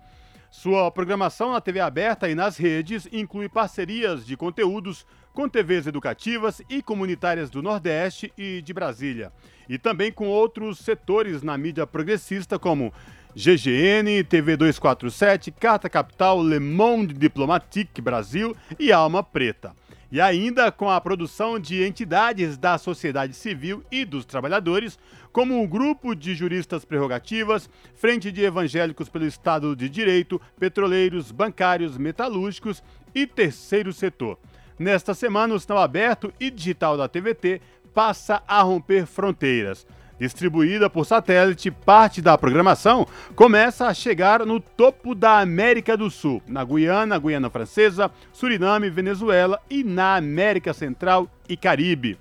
Sua programação na TV aberta e nas redes inclui parcerias de conteúdos com TVs educativas e comunitárias do Nordeste e de Brasília, e também com outros setores na mídia progressista como GGN, TV 247, Carta Capital, Le Monde Diplomatique Brasil e Alma Preta. E ainda com a produção de entidades da sociedade civil e dos trabalhadores, como o Grupo de Juristas Prerrogativas, Frente de Evangélicos pelo Estado de Direito, Petroleiros, Bancários, Metalúrgicos e Terceiro Setor. Nesta semana, o sinal aberto e digital da TVT passa a romper fronteiras. Distribuída por satélite, parte da programação começa a chegar no topo da América do Sul, na Guiana, Guiana Francesa, Suriname, Venezuela e na América Central e Caribe.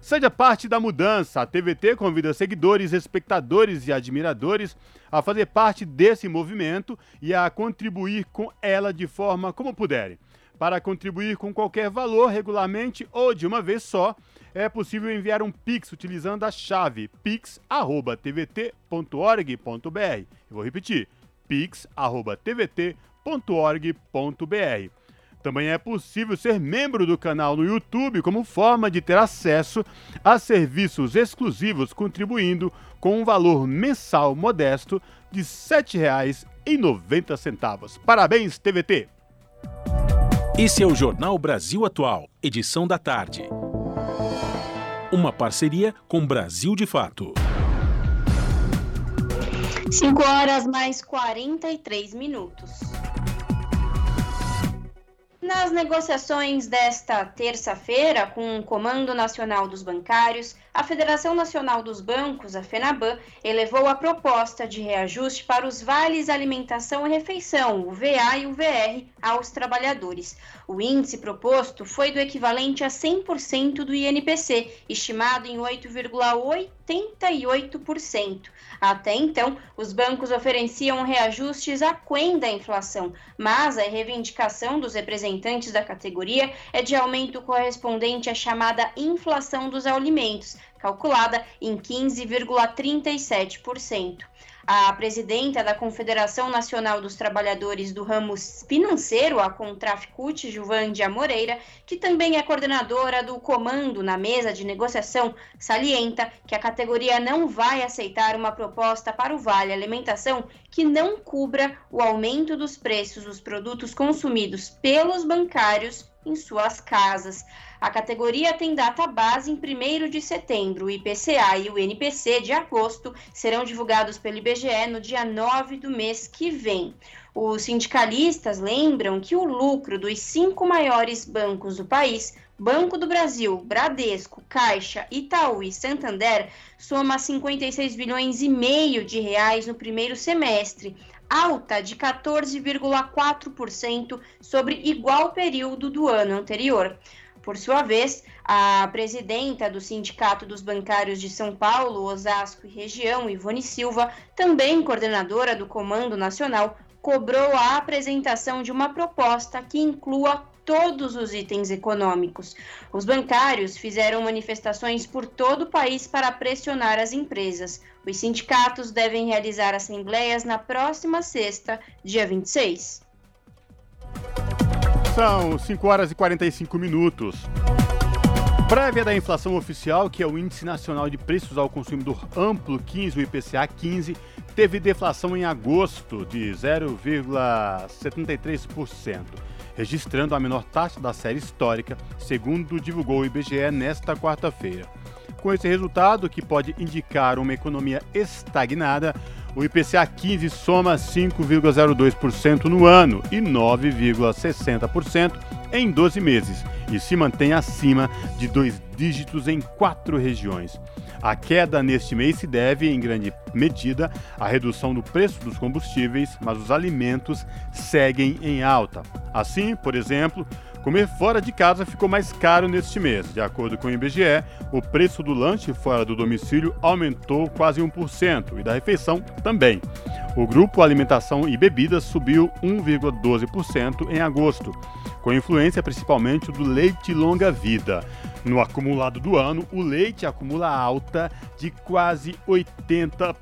Seja parte da mudança, a TVT convida seguidores, espectadores e admiradores a fazer parte desse movimento e a contribuir com ela de forma como puderem. Para contribuir com qualquer valor regularmente ou de uma vez só, é possível enviar um Pix utilizando a chave pix@tvt.org.br. vou repetir: pix@tvt.org.br. Também é possível ser membro do canal no YouTube como forma de ter acesso a serviços exclusivos, contribuindo com um valor mensal modesto de R$ 7,90. Parabéns, TVT! Esse é o Jornal Brasil Atual, edição da tarde. Uma parceria com Brasil de Fato. 5 horas mais 43 minutos. Nas negociações desta terça-feira com o Comando Nacional dos Bancários, a Federação Nacional dos Bancos, a FENABAN, elevou a proposta de reajuste para os vales alimentação e refeição, o VA e o VR, aos trabalhadores. O índice proposto foi do equivalente a 100% do INPC, estimado em 8,8 88%. Até então, os bancos ofereciam reajustes aquém da inflação, mas a reivindicação dos representantes da categoria é de aumento correspondente à chamada inflação dos alimentos, calculada em 15,37% a presidenta da Confederação Nacional dos Trabalhadores do Ramo Financeiro, a Contraficute, Juvandia Moreira, que também é coordenadora do comando na mesa de negociação, salienta que a categoria não vai aceitar uma proposta para o Vale Alimentação que não cubra o aumento dos preços dos produtos consumidos pelos bancários em suas casas. A categoria tem data base em 1 de setembro. O IPCA e o NPC de agosto serão divulgados pelo IBGE no dia 9 do mês que vem. Os sindicalistas lembram que o lucro dos cinco maiores bancos do país Banco do Brasil, Bradesco, Caixa, Itaú e Santander soma 56 bilhões e meio de reais no primeiro semestre, alta de 14,4% sobre igual período do ano anterior. Por sua vez, a presidenta do Sindicato dos Bancários de São Paulo, Osasco e Região, Ivone Silva, também coordenadora do Comando Nacional, cobrou a apresentação de uma proposta que inclua todos os itens econômicos. Os bancários fizeram manifestações por todo o país para pressionar as empresas. Os sindicatos devem realizar assembleias na próxima sexta, dia 26. São 5 horas e 45 minutos. Prévia da inflação oficial, que é o Índice Nacional de Preços ao Consumidor Amplo 15, o IPCA 15, teve deflação em agosto de 0,73%, registrando a menor taxa da série histórica, segundo divulgou o IBGE nesta quarta-feira. Com esse resultado, que pode indicar uma economia estagnada, o IPCA 15 soma 5,02% no ano e 9,60% em 12 meses e se mantém acima de dois dígitos em quatro regiões. A queda neste mês se deve, em grande medida, à redução do preço dos combustíveis, mas os alimentos seguem em alta. Assim, por exemplo, Comer fora de casa ficou mais caro neste mês. De acordo com o IBGE, o preço do lanche fora do domicílio aumentou quase 1% e da refeição também. O grupo Alimentação e Bebidas subiu 1,12% em agosto, com influência principalmente do leite longa-vida. No acumulado do ano, o leite acumula alta de quase 80%.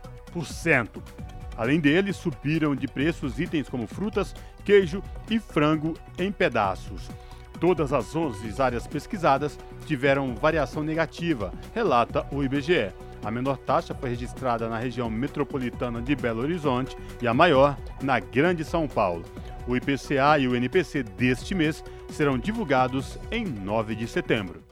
Além dele, subiram de preços itens como frutas, queijo e frango em pedaços. Todas as 11 áreas pesquisadas tiveram variação negativa, relata o IBGE. A menor taxa foi registrada na região metropolitana de Belo Horizonte e a maior na Grande São Paulo. O IPCA e o NPC deste mês serão divulgados em 9 de setembro.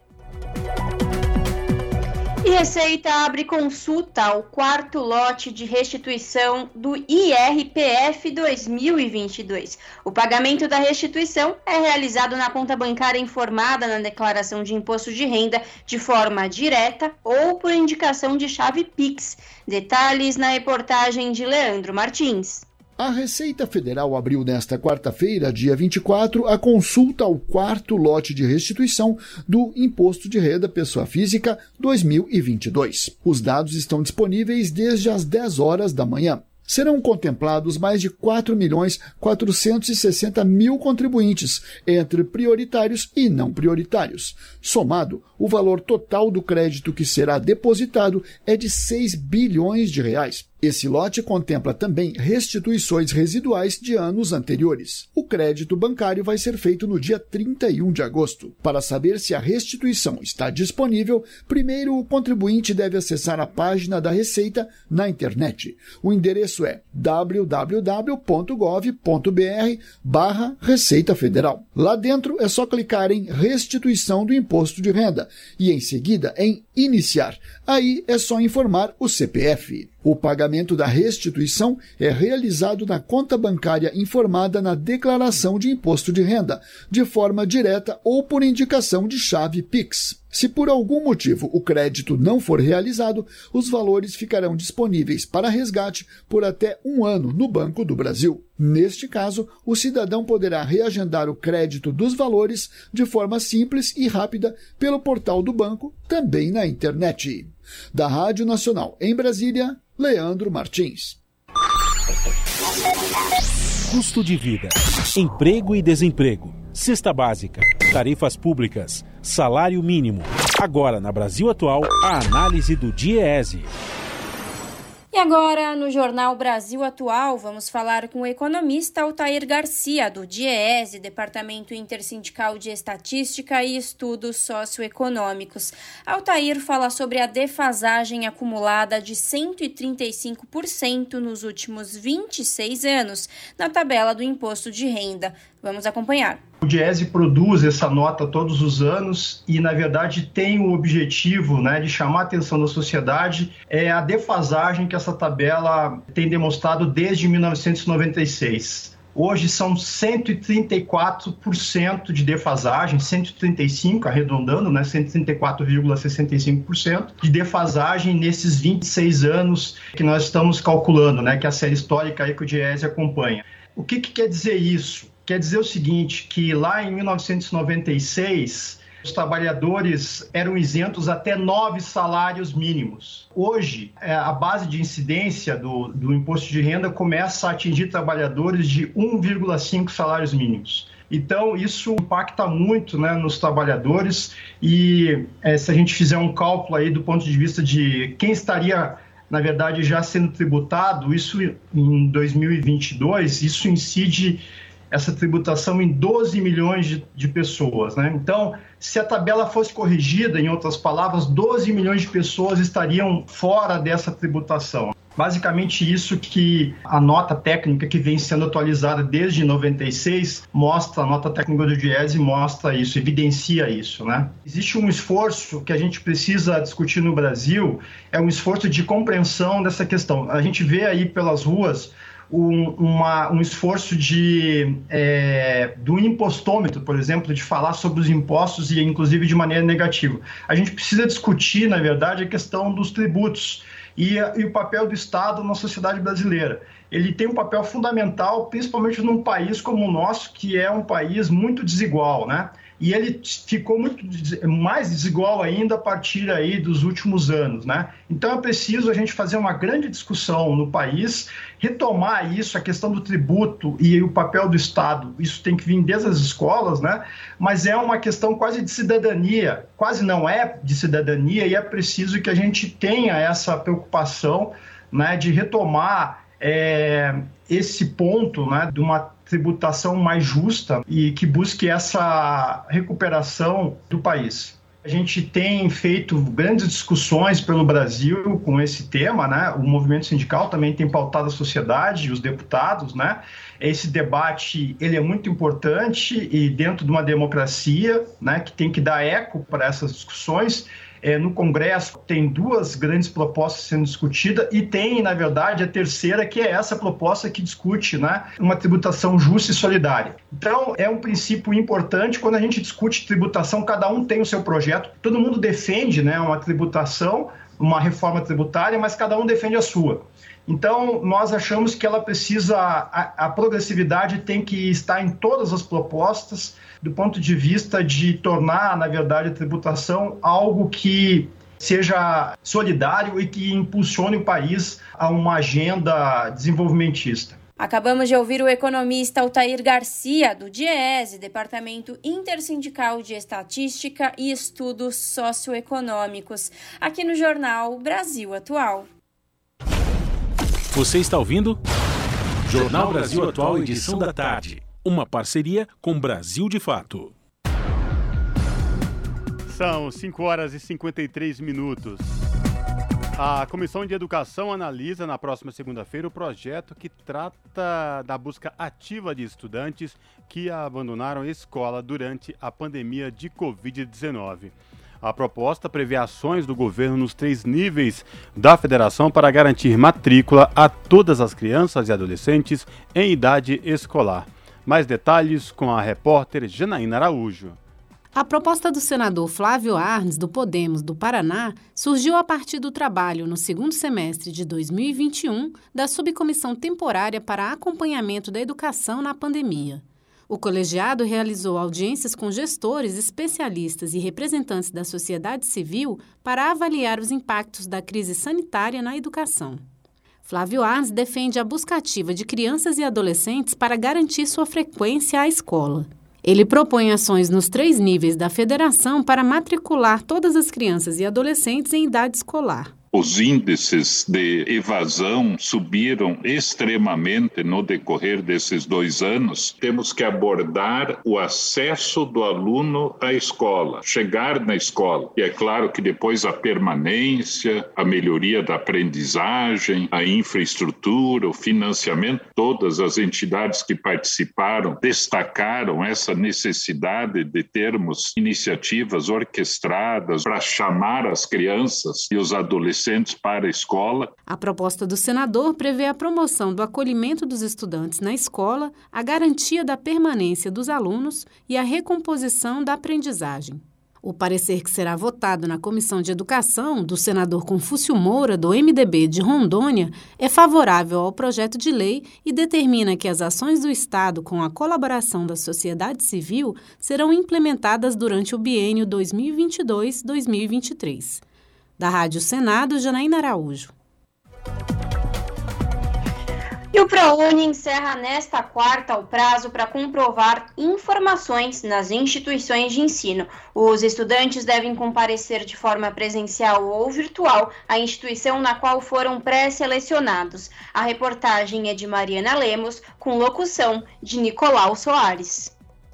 E Receita abre consulta ao quarto lote de restituição do IRPF 2022. O pagamento da restituição é realizado na conta bancária informada na declaração de imposto de renda de forma direta ou por indicação de chave Pix. Detalhes na reportagem de Leandro Martins. A Receita Federal abriu nesta quarta-feira, dia 24, a consulta ao quarto lote de restituição do Imposto de Renda Pessoa Física 2022. Os dados estão disponíveis desde as 10 horas da manhã serão contemplados mais de 4 milhões 460 mil contribuintes, entre prioritários e não prioritários. Somado, o valor total do crédito que será depositado é de 6 bilhões de reais. Esse lote contempla também restituições residuais de anos anteriores. O crédito bancário vai ser feito no dia 31 de agosto. Para saber se a restituição está disponível, primeiro o contribuinte deve acessar a página da Receita na internet. O endereço é www.gov.br barra Receita Federal. Lá dentro é só clicar em Restituição do Imposto de Renda e em seguida em Iniciar. Aí é só informar o CPF. O pagamento da restituição é realizado na conta bancária informada na declaração de imposto de renda, de forma direta ou por indicação de chave Pix. Se por algum motivo o crédito não for realizado, os valores ficarão disponíveis para resgate por até um ano no Banco do Brasil. Neste caso, o cidadão poderá reagendar o crédito dos valores de forma simples e rápida pelo portal do banco, também na internet. Da Rádio Nacional em Brasília, Leandro Martins. Custo de vida, emprego e desemprego, cesta básica, tarifas públicas, salário mínimo. Agora, na Brasil Atual, a análise do DIEESE. E agora, no Jornal Brasil Atual, vamos falar com o economista Altair Garcia, do DIEESE, Departamento Intersindical de Estatística e Estudos Socioeconômicos. Altair fala sobre a defasagem acumulada de 135% nos últimos 26 anos na tabela do imposto de renda. Vamos acompanhar. O Diese produz essa nota todos os anos e, na verdade, tem o objetivo né, de chamar a atenção da sociedade é a defasagem que essa tabela tem demonstrado desde 1996. Hoje são 134% de defasagem, 135 arredondando, né, 134,65% de defasagem nesses 26 anos que nós estamos calculando, né, que é a série histórica aí que o Diese acompanha. O que, que quer dizer isso? Quer dizer o seguinte, que lá em 1996 os trabalhadores eram isentos até nove salários mínimos. Hoje, é, a base de incidência do, do imposto de renda começa a atingir trabalhadores de 1,5 salários mínimos. Então, isso impacta muito né, nos trabalhadores e é, se a gente fizer um cálculo aí do ponto de vista de quem estaria, na verdade, já sendo tributado, isso em 2022, isso incide essa tributação em 12 milhões de, de pessoas. Né? Então, se a tabela fosse corrigida, em outras palavras, 12 milhões de pessoas estariam fora dessa tributação. Basicamente isso que a nota técnica que vem sendo atualizada desde 96 mostra, a nota técnica do Diese mostra isso, evidencia isso, né? Existe um esforço que a gente precisa discutir no Brasil, é um esforço de compreensão dessa questão. A gente vê aí pelas ruas um, uma, um esforço de, é, do impostômetro, por exemplo, de falar sobre os impostos e inclusive de maneira negativa. A gente precisa discutir, na verdade, a questão dos tributos e, e o papel do Estado na sociedade brasileira. Ele tem um papel fundamental, principalmente num país como o nosso, que é um país muito desigual, né? e ele ficou muito mais desigual ainda a partir aí dos últimos anos, né? Então é preciso a gente fazer uma grande discussão no país, retomar isso, a questão do tributo e o papel do Estado. Isso tem que vir desde as escolas, né? Mas é uma questão quase de cidadania, quase não é de cidadania e é preciso que a gente tenha essa preocupação, né, de retomar é, esse ponto, né, de uma tributação mais justa e que busque essa recuperação do país. A gente tem feito grandes discussões pelo Brasil com esse tema, né? O movimento sindical também tem pautado a sociedade, os deputados, né? Esse debate ele é muito importante e dentro de uma democracia, né? Que tem que dar eco para essas discussões é, no Congresso tem duas grandes propostas sendo discutidas e tem, na verdade, a terceira, que é essa proposta que discute né, uma tributação justa e solidária. Então, é um princípio importante quando a gente discute tributação, cada um tem o seu projeto, todo mundo defende né, uma tributação, uma reforma tributária, mas cada um defende a sua. Então, nós achamos que ela precisa, a, a, progressividade tem que estar em todas as propostas, do ponto de vista de tornar, na verdade, a tributação algo que seja solidário e que impulsione o país a uma agenda desenvolvimentista. Acabamos de ouvir o economista Altair Garcia, do DIEESE, Departamento Intersindical de Estatística e Estudos Socioeconômicos, aqui no jornal Brasil Atual. Você está ouvindo? Jornal Brasil Atual, edição da tarde. Uma parceria com Brasil de Fato. São 5 horas e 53 minutos. A Comissão de Educação analisa na próxima segunda-feira o projeto que trata da busca ativa de estudantes que abandonaram a escola durante a pandemia de Covid-19. A proposta prevê ações do governo nos três níveis da federação para garantir matrícula a todas as crianças e adolescentes em idade escolar. Mais detalhes com a repórter Janaína Araújo. A proposta do senador Flávio Arnes, do Podemos do Paraná, surgiu a partir do trabalho no segundo semestre de 2021 da Subcomissão Temporária para Acompanhamento da Educação na Pandemia. O colegiado realizou audiências com gestores, especialistas e representantes da sociedade civil para avaliar os impactos da crise sanitária na educação. Flávio Arns defende a busca ativa de crianças e adolescentes para garantir sua frequência à escola. Ele propõe ações nos três níveis da federação para matricular todas as crianças e adolescentes em idade escolar os índices de evasão subiram extremamente no decorrer desses dois anos, temos que abordar o acesso do aluno à escola, chegar na escola. E é claro que depois a permanência, a melhoria da aprendizagem, a infraestrutura, o financiamento, todas as entidades que participaram destacaram essa necessidade de termos iniciativas orquestradas para chamar as crianças e os adolescentes para a escola. A proposta do senador prevê a promoção do acolhimento dos estudantes na escola, a garantia da permanência dos alunos e a recomposição da aprendizagem. O parecer que será votado na Comissão de Educação do senador Confúcio Moura, do MDB de Rondônia, é favorável ao projeto de lei e determina que as ações do Estado com a colaboração da sociedade civil serão implementadas durante o biênio 2022-2023. Da Rádio Senado, Janaína Araújo. E o ProUni encerra nesta quarta o prazo para comprovar informações nas instituições de ensino. Os estudantes devem comparecer de forma presencial ou virtual à instituição na qual foram pré-selecionados. A reportagem é de Mariana Lemos, com locução de Nicolau Soares.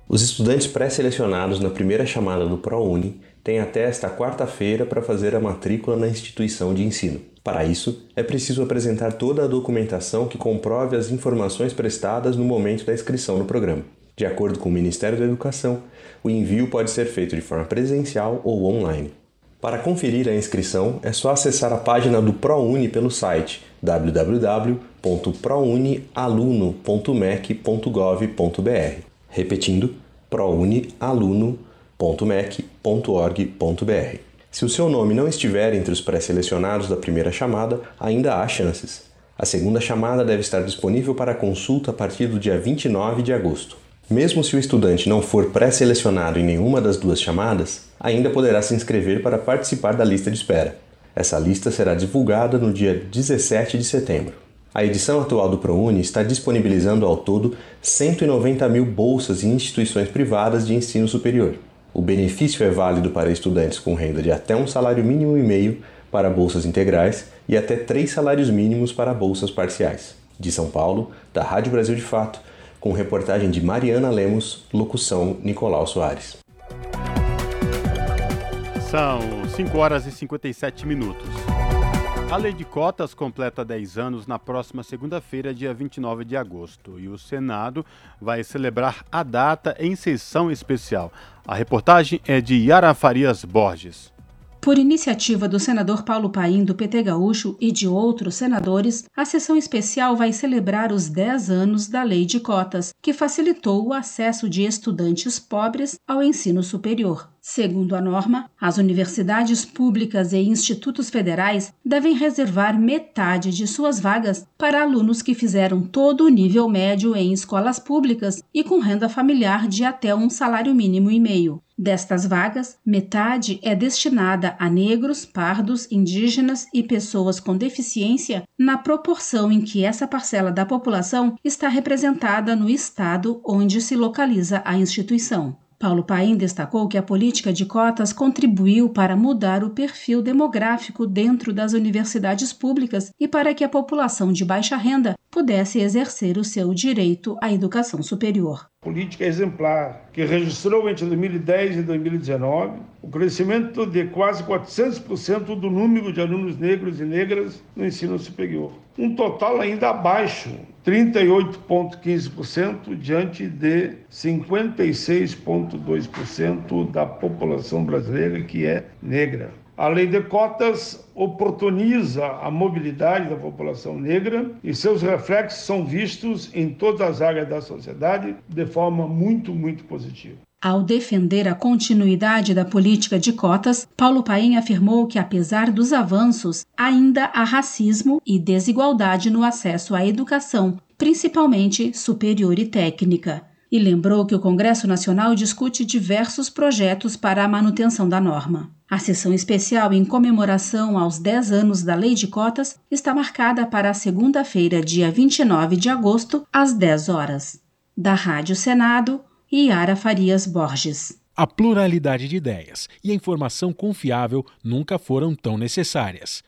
Os estudantes pré-selecionados na primeira chamada do ProUni tem até esta quarta-feira para fazer a matrícula na instituição de ensino. Para isso, é preciso apresentar toda a documentação que comprove as informações prestadas no momento da inscrição no programa. De acordo com o Ministério da Educação, o envio pode ser feito de forma presencial ou online. Para conferir a inscrição, é só acessar a página do ProUni pelo site www.prounialuno.mec.gov.br. Repetindo, prounialuno.mec.gov.br www.mec.org.br. Se o seu nome não estiver entre os pré-selecionados da primeira chamada, ainda há chances. A segunda chamada deve estar disponível para consulta a partir do dia 29 de agosto. Mesmo se o estudante não for pré-selecionado em nenhuma das duas chamadas, ainda poderá se inscrever para participar da lista de espera. Essa lista será divulgada no dia 17 de setembro. A edição atual do ProUni está disponibilizando ao todo 190 mil bolsas em instituições privadas de ensino superior. O benefício é válido para estudantes com renda de até um salário mínimo e meio para bolsas integrais e até três salários mínimos para bolsas parciais. De São Paulo, da Rádio Brasil de Fato, com reportagem de Mariana Lemos, locução Nicolau Soares. São 5 horas e 57 minutos. A lei de cotas completa 10 anos na próxima segunda-feira, dia 29 de agosto, e o Senado vai celebrar a data em sessão especial. A reportagem é de Yara Farias Borges. Por iniciativa do senador Paulo Paim, do PT Gaúcho e de outros senadores, a sessão especial vai celebrar os 10 anos da Lei de Cotas, que facilitou o acesso de estudantes pobres ao ensino superior. Segundo a norma, as universidades públicas e institutos federais devem reservar metade de suas vagas para alunos que fizeram todo o nível médio em escolas públicas e com renda familiar de até um salário mínimo e meio. Destas vagas, metade é destinada a negros, pardos, indígenas e pessoas com deficiência, na proporção em que essa parcela da população está representada no estado onde se localiza a instituição. Paulo Paim destacou que a política de cotas contribuiu para mudar o perfil demográfico dentro das universidades públicas e para que a população de baixa renda pudesse exercer o seu direito à educação superior. Política exemplar, que registrou entre 2010 e 2019 o crescimento de quase 400% do número de alunos negros e negras no ensino superior. Um total ainda abaixo, 38,15% diante de 56,2% da população brasileira que é negra. A lei de cotas oportuniza a mobilidade da população negra e seus reflexos são vistos em todas as áreas da sociedade de forma muito, muito positiva. Ao defender a continuidade da política de cotas, Paulo Paim afirmou que, apesar dos avanços, ainda há racismo e desigualdade no acesso à educação, principalmente superior e técnica. E lembrou que o Congresso Nacional discute diversos projetos para a manutenção da norma. A sessão especial em comemoração aos 10 anos da Lei de Cotas está marcada para segunda-feira, dia 29 de agosto, às 10 horas. Da Rádio Senado, Yara Farias Borges. A pluralidade de ideias e a informação confiável nunca foram tão necessárias.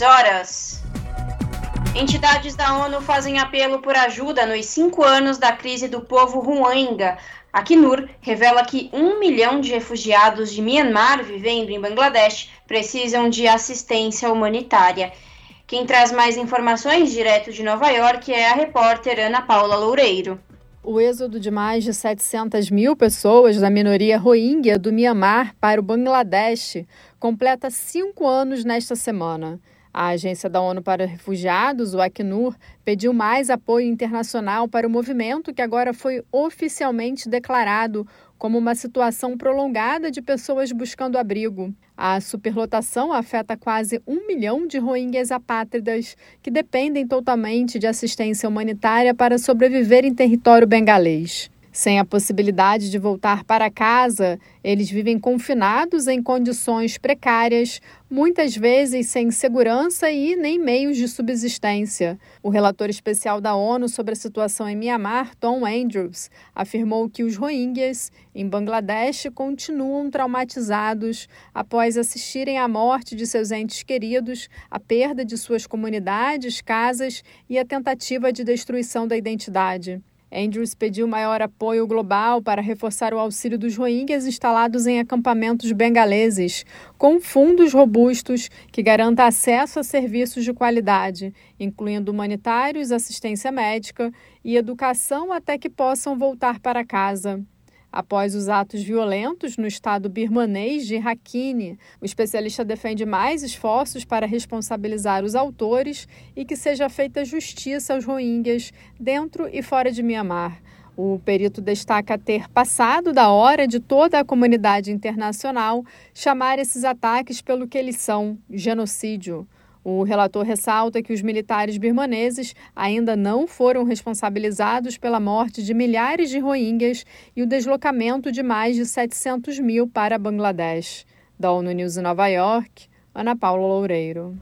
Horas. Entidades da ONU fazem apelo por ajuda nos cinco anos da crise do povo Rohingya. A Acnur revela que um milhão de refugiados de Myanmar vivendo em Bangladesh precisam de assistência humanitária. Quem traz mais informações direto de Nova York é a repórter Ana Paula Loureiro. O êxodo de mais de 700 mil pessoas da minoria Rohingya do Myanmar para o Bangladesh completa cinco anos nesta semana. A Agência da ONU para Refugiados, o Acnur, pediu mais apoio internacional para o movimento que agora foi oficialmente declarado como uma situação prolongada de pessoas buscando abrigo. A superlotação afeta quase um milhão de rohingyas apátridas que dependem totalmente de assistência humanitária para sobreviver em território bengalês. Sem a possibilidade de voltar para casa, eles vivem confinados em condições precárias, muitas vezes sem segurança e nem meios de subsistência. O relator especial da ONU sobre a situação em Myanmar, Tom Andrews, afirmou que os Rohingyas, em Bangladesh, continuam traumatizados após assistirem à morte de seus entes queridos, a perda de suas comunidades, casas e a tentativa de destruição da identidade. Andrews pediu maior apoio global para reforçar o auxílio dos rohingyas instalados em acampamentos bengaleses, com fundos robustos que garanta acesso a serviços de qualidade, incluindo humanitários, assistência médica e educação até que possam voltar para casa. Após os atos violentos no estado birmanês de Rakhine, o especialista defende mais esforços para responsabilizar os autores e que seja feita justiça aos rohingyas dentro e fora de Mianmar. O perito destaca ter passado da hora de toda a comunidade internacional chamar esses ataques pelo que eles são genocídio. O relator ressalta que os militares birmaneses ainda não foram responsabilizados pela morte de milhares de rohingyas e o deslocamento de mais de 700 mil para Bangladesh. Da ONU News em Nova York, Ana Paula Loureiro.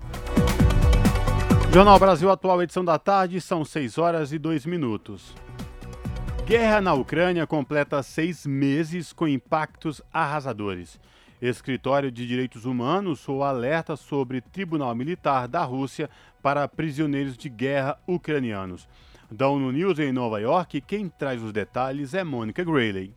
Jornal Brasil Atual, edição da tarde, são 6 horas e 2 minutos. Guerra na Ucrânia completa seis meses com impactos arrasadores. Escritório de Direitos Humanos soou alerta sobre Tribunal Militar da Rússia para prisioneiros de guerra ucranianos. Da ONU News em Nova York, quem traz os detalhes é Mônica Grayley.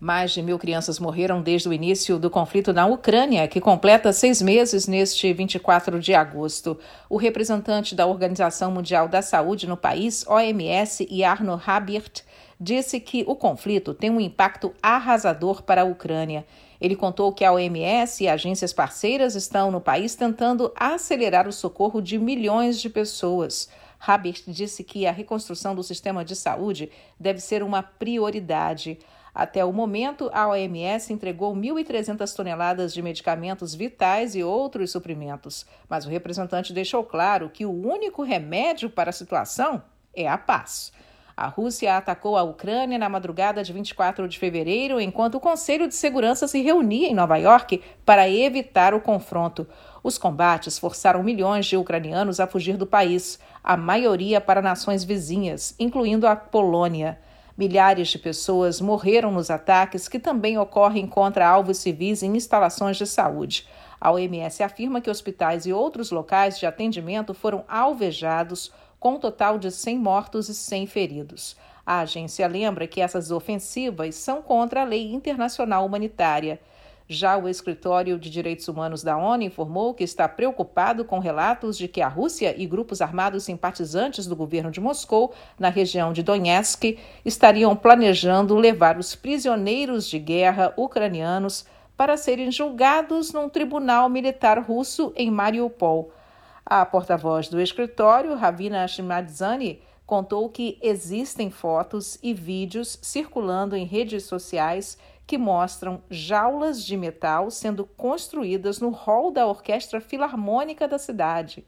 Mais de mil crianças morreram desde o início do conflito na Ucrânia, que completa seis meses neste 24 de agosto. O representante da Organização Mundial da Saúde no país, OMS, Arno Habert, disse que o conflito tem um impacto arrasador para a Ucrânia. Ele contou que a OMS e agências parceiras estão no país tentando acelerar o socorro de milhões de pessoas. Habert disse que a reconstrução do sistema de saúde deve ser uma prioridade. Até o momento, a OMS entregou 1.300 toneladas de medicamentos vitais e outros suprimentos, mas o representante deixou claro que o único remédio para a situação é a paz. A Rússia atacou a Ucrânia na madrugada de 24 de fevereiro, enquanto o Conselho de Segurança se reunia em Nova York para evitar o confronto. Os combates forçaram milhões de ucranianos a fugir do país, a maioria para nações vizinhas, incluindo a Polônia. Milhares de pessoas morreram nos ataques que também ocorrem contra alvos civis em instalações de saúde. A OMS afirma que hospitais e outros locais de atendimento foram alvejados com um total de 100 mortos e 100 feridos. A agência lembra que essas ofensivas são contra a lei internacional humanitária. Já o Escritório de Direitos Humanos da ONU informou que está preocupado com relatos de que a Rússia e grupos armados simpatizantes do governo de Moscou, na região de Donetsk, estariam planejando levar os prisioneiros de guerra ucranianos para serem julgados num tribunal militar russo em Mariupol. A porta-voz do escritório, Ravina Shimadzani, contou que existem fotos e vídeos circulando em redes sociais que mostram jaulas de metal sendo construídas no hall da Orquestra Filarmônica da cidade.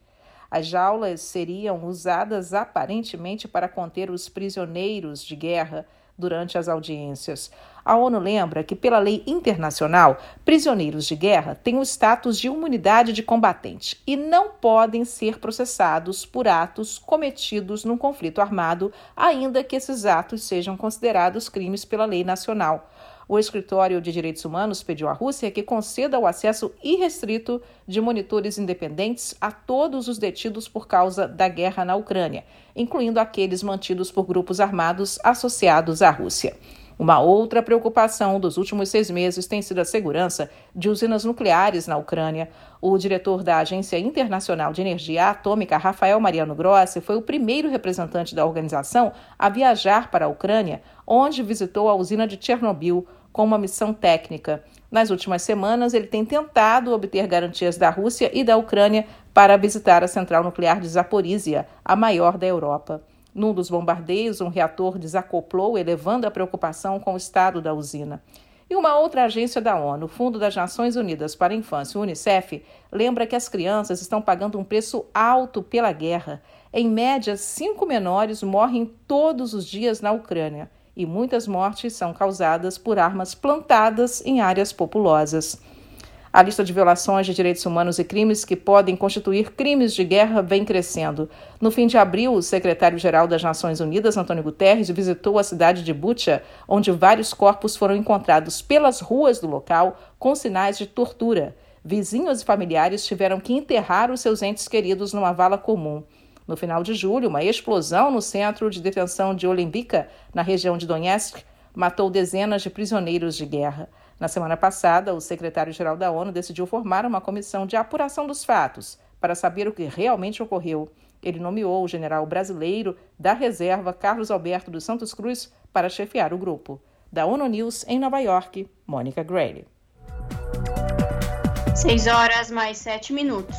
As jaulas seriam usadas aparentemente para conter os prisioneiros de guerra durante as audiências. A ONU lembra que, pela lei internacional, prisioneiros de guerra têm o status de imunidade de combatente e não podem ser processados por atos cometidos num conflito armado, ainda que esses atos sejam considerados crimes pela lei nacional. O Escritório de Direitos Humanos pediu à Rússia que conceda o acesso irrestrito de monitores independentes a todos os detidos por causa da guerra na Ucrânia, incluindo aqueles mantidos por grupos armados associados à Rússia. Uma outra preocupação dos últimos seis meses tem sido a segurança de usinas nucleares na Ucrânia. O diretor da Agência Internacional de Energia Atômica, Rafael Mariano Grossi, foi o primeiro representante da organização a viajar para a Ucrânia, onde visitou a usina de Chernobyl, com uma missão técnica. Nas últimas semanas, ele tem tentado obter garantias da Rússia e da Ucrânia para visitar a central nuclear de Zaporizhia, a maior da Europa. Num dos bombardeios, um reator desacoplou, elevando a preocupação com o estado da usina. E uma outra agência da ONU, o Fundo das Nações Unidas para a Infância, Unicef, lembra que as crianças estão pagando um preço alto pela guerra. Em média, cinco menores morrem todos os dias na Ucrânia e muitas mortes são causadas por armas plantadas em áreas populosas. A lista de violações de direitos humanos e crimes que podem constituir crimes de guerra vem crescendo. No fim de abril, o secretário-geral das Nações Unidas, Antônio Guterres, visitou a cidade de Bucha, onde vários corpos foram encontrados pelas ruas do local com sinais de tortura. Vizinhos e familiares tiveram que enterrar os seus entes queridos numa vala comum. No final de julho, uma explosão no centro de detenção de Olembica, na região de Donetsk, matou dezenas de prisioneiros de guerra. Na semana passada, o secretário-geral da ONU decidiu formar uma comissão de apuração dos fatos para saber o que realmente ocorreu. Ele nomeou o general brasileiro da reserva Carlos Alberto dos Santos Cruz para chefiar o grupo. Da ONU News em Nova York, Mônica Grayle. 6 horas mais 7 minutos.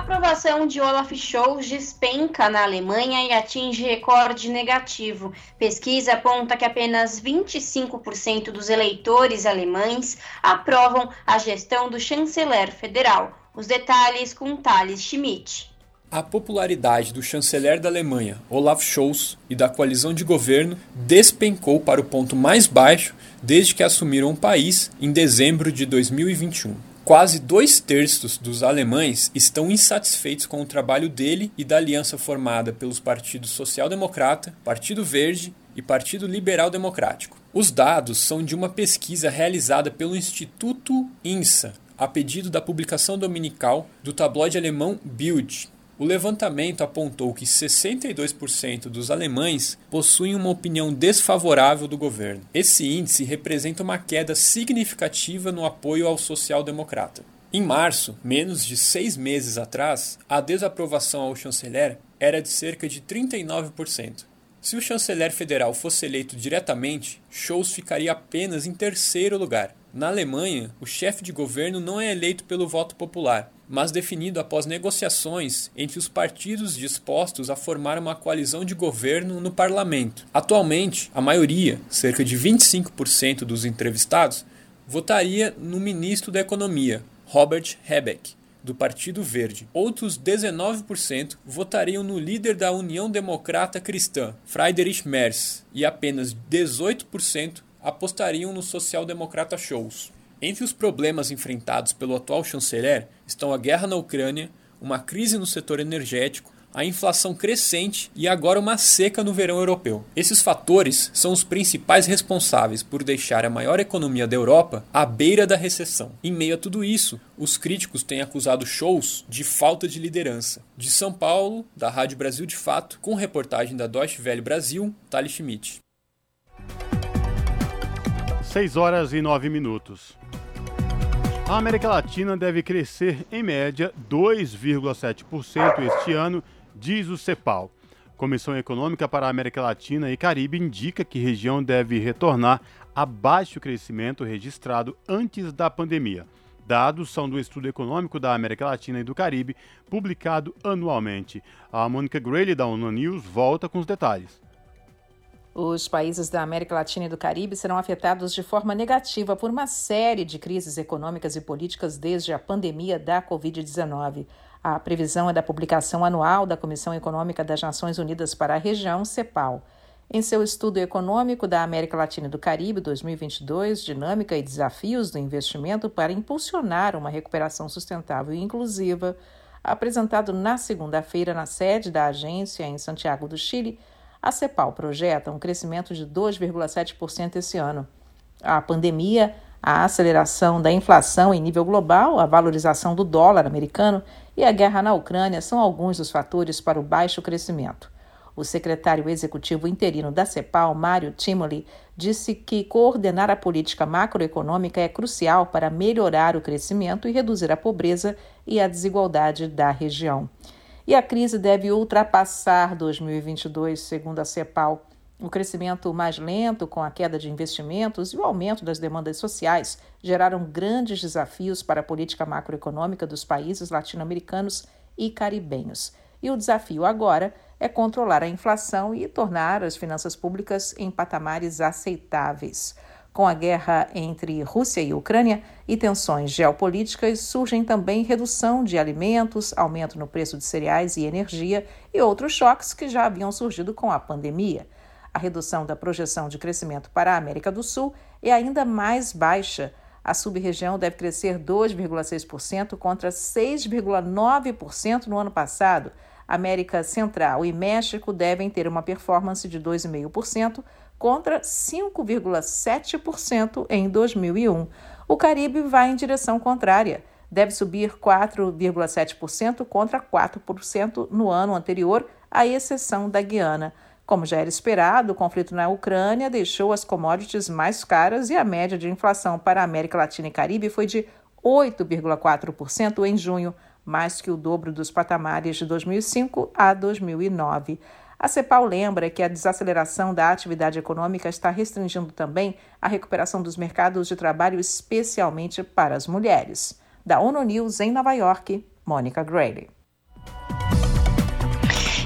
A aprovação de Olaf Scholz despenca na Alemanha e atinge recorde negativo. Pesquisa aponta que apenas 25% dos eleitores alemães aprovam a gestão do chanceler federal. Os detalhes com Thales Schmidt. A popularidade do chanceler da Alemanha, Olaf Scholz, e da coalizão de governo despencou para o ponto mais baixo desde que assumiram o país em dezembro de 2021. Quase dois terços dos alemães estão insatisfeitos com o trabalho dele e da aliança formada pelos partidos Social Democrata, Partido Verde e Partido Liberal Democrático. Os dados são de uma pesquisa realizada pelo Instituto INSA, a pedido da publicação dominical do tabloide alemão Bild, o levantamento apontou que 62% dos alemães possuem uma opinião desfavorável do governo. Esse índice representa uma queda significativa no apoio ao social-democrata. Em março, menos de seis meses atrás, a desaprovação ao chanceler era de cerca de 39%. Se o chanceler federal fosse eleito diretamente, Scholz ficaria apenas em terceiro lugar. Na Alemanha, o chefe de governo não é eleito pelo voto popular, mas definido após negociações entre os partidos dispostos a formar uma coalizão de governo no parlamento. Atualmente, a maioria, cerca de 25% dos entrevistados, votaria no ministro da Economia, Robert Habeck, do Partido Verde. Outros 19% votariam no líder da União Democrata Cristã, Friedrich Merz, e apenas 18% apostariam no social-democrata Scholz. Entre os problemas enfrentados pelo atual chanceler estão a guerra na Ucrânia, uma crise no setor energético, a inflação crescente e agora uma seca no verão europeu. Esses fatores são os principais responsáveis por deixar a maior economia da Europa à beira da recessão. Em meio a tudo isso, os críticos têm acusado shows de falta de liderança. De São Paulo, da Rádio Brasil de Fato, com reportagem da Deutsche Welle Brasil, Thali Schmidt. 6 horas e 9 minutos. A América Latina deve crescer em média 2,7% este ano diz o CEPAL. Comissão Econômica para a América Latina e Caribe indica que a região deve retornar a baixo crescimento registrado antes da pandemia. Dados são do Estudo Econômico da América Latina e do Caribe, publicado anualmente. A Mônica Grayle, da ONU News, volta com os detalhes. Os países da América Latina e do Caribe serão afetados de forma negativa por uma série de crises econômicas e políticas desde a pandemia da Covid-19. A previsão é da publicação anual da Comissão Econômica das Nações Unidas para a Região, CEPAL. Em seu estudo econômico da América Latina e do Caribe 2022, Dinâmica e Desafios do Investimento para Impulsionar uma Recuperação Sustentável e Inclusiva, apresentado na segunda-feira na sede da agência em Santiago do Chile, a CEPAL projeta um crescimento de 2,7% esse ano. A pandemia, a aceleração da inflação em nível global, a valorização do dólar americano e a guerra na Ucrânia são alguns dos fatores para o baixo crescimento. O secretário executivo interino da CEPAL, Mário Timoli, disse que coordenar a política macroeconômica é crucial para melhorar o crescimento e reduzir a pobreza e a desigualdade da região. E a crise deve ultrapassar 2022, segundo a CEPAL. O crescimento mais lento, com a queda de investimentos e o aumento das demandas sociais, geraram grandes desafios para a política macroeconômica dos países latino-americanos e caribenhos. E o desafio agora é controlar a inflação e tornar as finanças públicas em patamares aceitáveis. Com a guerra entre Rússia e Ucrânia e tensões geopolíticas, surgem também redução de alimentos, aumento no preço de cereais e energia e outros choques que já haviam surgido com a pandemia. A redução da projeção de crescimento para a América do Sul é ainda mais baixa. A sub-região deve crescer 2,6% contra 6,9% no ano passado. América Central e México devem ter uma performance de 2,5% contra 5,7% em 2001. O Caribe vai em direção contrária. Deve subir 4,7% contra 4% no ano anterior, à exceção da Guiana. Como já era esperado, o conflito na Ucrânia deixou as commodities mais caras e a média de inflação para a América Latina e Caribe foi de 8,4% em junho, mais que o dobro dos patamares de 2005 a 2009. A CEPAL lembra que a desaceleração da atividade econômica está restringindo também a recuperação dos mercados de trabalho, especialmente para as mulheres. Da ONU News em Nova York, Mônica Grayley.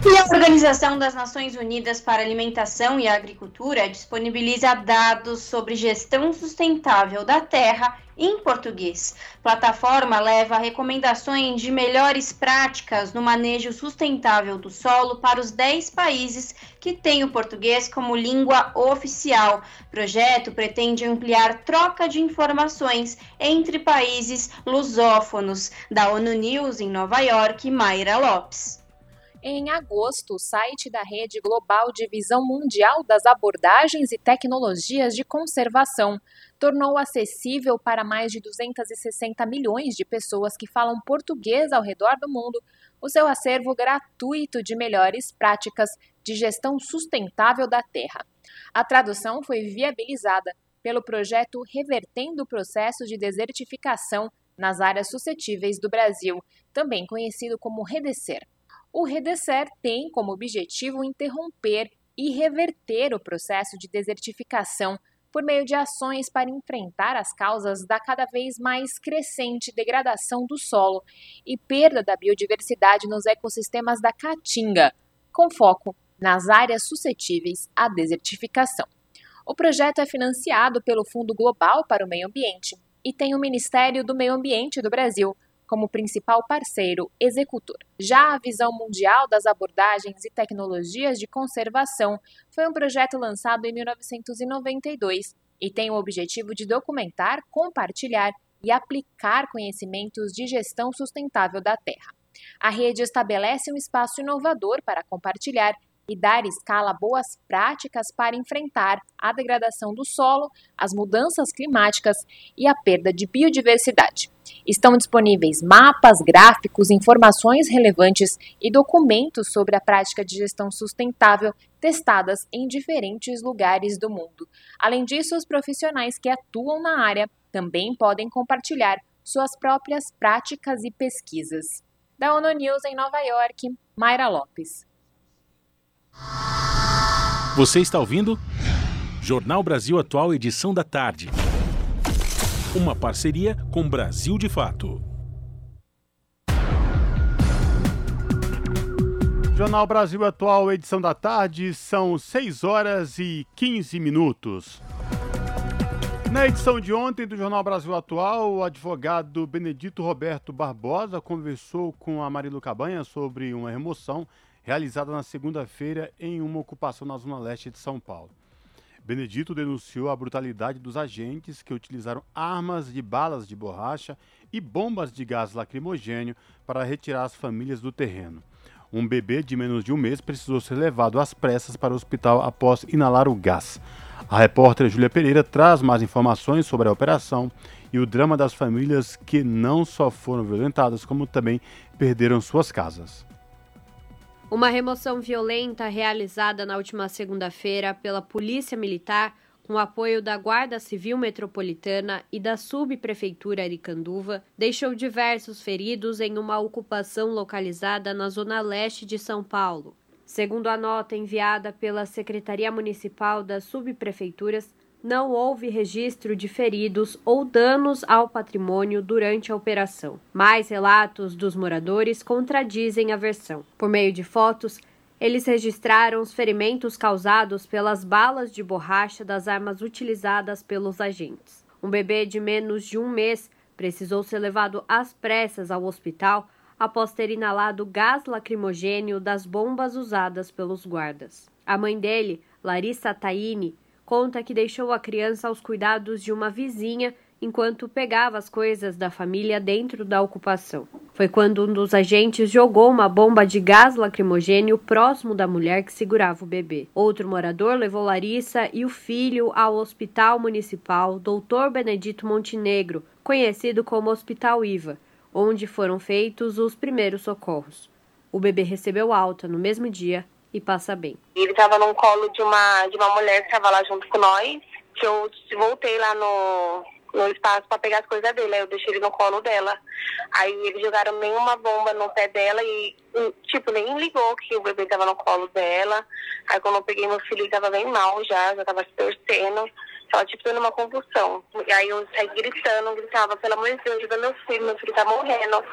E a Organização das Nações Unidas para Alimentação e Agricultura disponibiliza dados sobre gestão sustentável da terra em português. Plataforma leva recomendações de melhores práticas no manejo sustentável do solo para os 10 países que têm o português como língua oficial. Projeto pretende ampliar troca de informações entre países lusófonos. Da ONU News em Nova York, Mayra Lopes. Em agosto, o site da Rede Global de Visão Mundial das Abordagens e Tecnologias de Conservação tornou acessível para mais de 260 milhões de pessoas que falam português ao redor do mundo o seu acervo gratuito de melhores práticas de gestão sustentável da terra. A tradução foi viabilizada pelo projeto Revertendo o Processo de Desertificação nas Áreas Suscetíveis do Brasil, também conhecido como REDECER. O REDECER tem como objetivo interromper e reverter o processo de desertificação por meio de ações para enfrentar as causas da cada vez mais crescente degradação do solo e perda da biodiversidade nos ecossistemas da Caatinga, com foco nas áreas suscetíveis à desertificação. O projeto é financiado pelo Fundo Global para o Meio Ambiente e tem o Ministério do Meio Ambiente do Brasil como principal parceiro executor. Já a Visão Mundial das Abordagens e Tecnologias de Conservação foi um projeto lançado em 1992 e tem o objetivo de documentar, compartilhar e aplicar conhecimentos de gestão sustentável da terra. A rede estabelece um espaço inovador para compartilhar e dar escala boas práticas para enfrentar a degradação do solo, as mudanças climáticas e a perda de biodiversidade. Estão disponíveis mapas, gráficos, informações relevantes e documentos sobre a prática de gestão sustentável testadas em diferentes lugares do mundo. Além disso, os profissionais que atuam na área também podem compartilhar suas próprias práticas e pesquisas. Da ONU News em Nova York, Mayra Lopes. Você está ouvindo? Jornal Brasil Atual, edição da tarde. Uma parceria com Brasil de Fato. Jornal Brasil Atual, edição da tarde, são 6 horas e 15 minutos. Na edição de ontem do Jornal Brasil Atual, o advogado Benedito Roberto Barbosa conversou com a Marilu Cabanha sobre uma remoção realizada na segunda-feira em uma ocupação na zona leste de São Paulo. Benedito denunciou a brutalidade dos agentes que utilizaram armas de balas de borracha e bombas de gás lacrimogênio para retirar as famílias do terreno. Um bebê de menos de um mês precisou ser levado às pressas para o hospital após inalar o gás. A repórter Júlia Pereira traz mais informações sobre a operação e o drama das famílias que não só foram violentadas, como também perderam suas casas. Uma remoção violenta realizada na última segunda-feira pela Polícia Militar, com apoio da Guarda Civil Metropolitana e da Subprefeitura Aricanduva, deixou diversos feridos em uma ocupação localizada na zona leste de São Paulo. Segundo a nota enviada pela Secretaria Municipal das Subprefeituras, não houve registro de feridos ou danos ao patrimônio durante a operação. Mais relatos dos moradores contradizem a versão. Por meio de fotos, eles registraram os ferimentos causados pelas balas de borracha das armas utilizadas pelos agentes. Um bebê de menos de um mês precisou ser levado às pressas ao hospital após ter inalado gás lacrimogênio das bombas usadas pelos guardas. A mãe dele, Larissa Taini, conta que deixou a criança aos cuidados de uma vizinha enquanto pegava as coisas da família dentro da ocupação. Foi quando um dos agentes jogou uma bomba de gás lacrimogênio próximo da mulher que segurava o bebê. Outro morador levou Larissa e o filho ao Hospital Municipal Dr. Benedito Montenegro, conhecido como Hospital IVA, onde foram feitos os primeiros socorros. O bebê recebeu alta no mesmo dia e passa bem. Ele estava no colo de uma, de uma mulher que estava lá junto com nós, que eu voltei lá no, no espaço para pegar as coisas dele. Aí eu deixei ele no colo dela. Aí eles jogaram nenhuma bomba no pé dela e, tipo, nem ligou que o bebê estava no colo dela. Aí quando eu peguei meu filho, ele estava bem mal já, já estava se torcendo. Tipo, tendo uma convulsão. E aí eu saí gritando, gritava, pelo amor de Deus, ajuda meu filho, meu filho tá morrendo.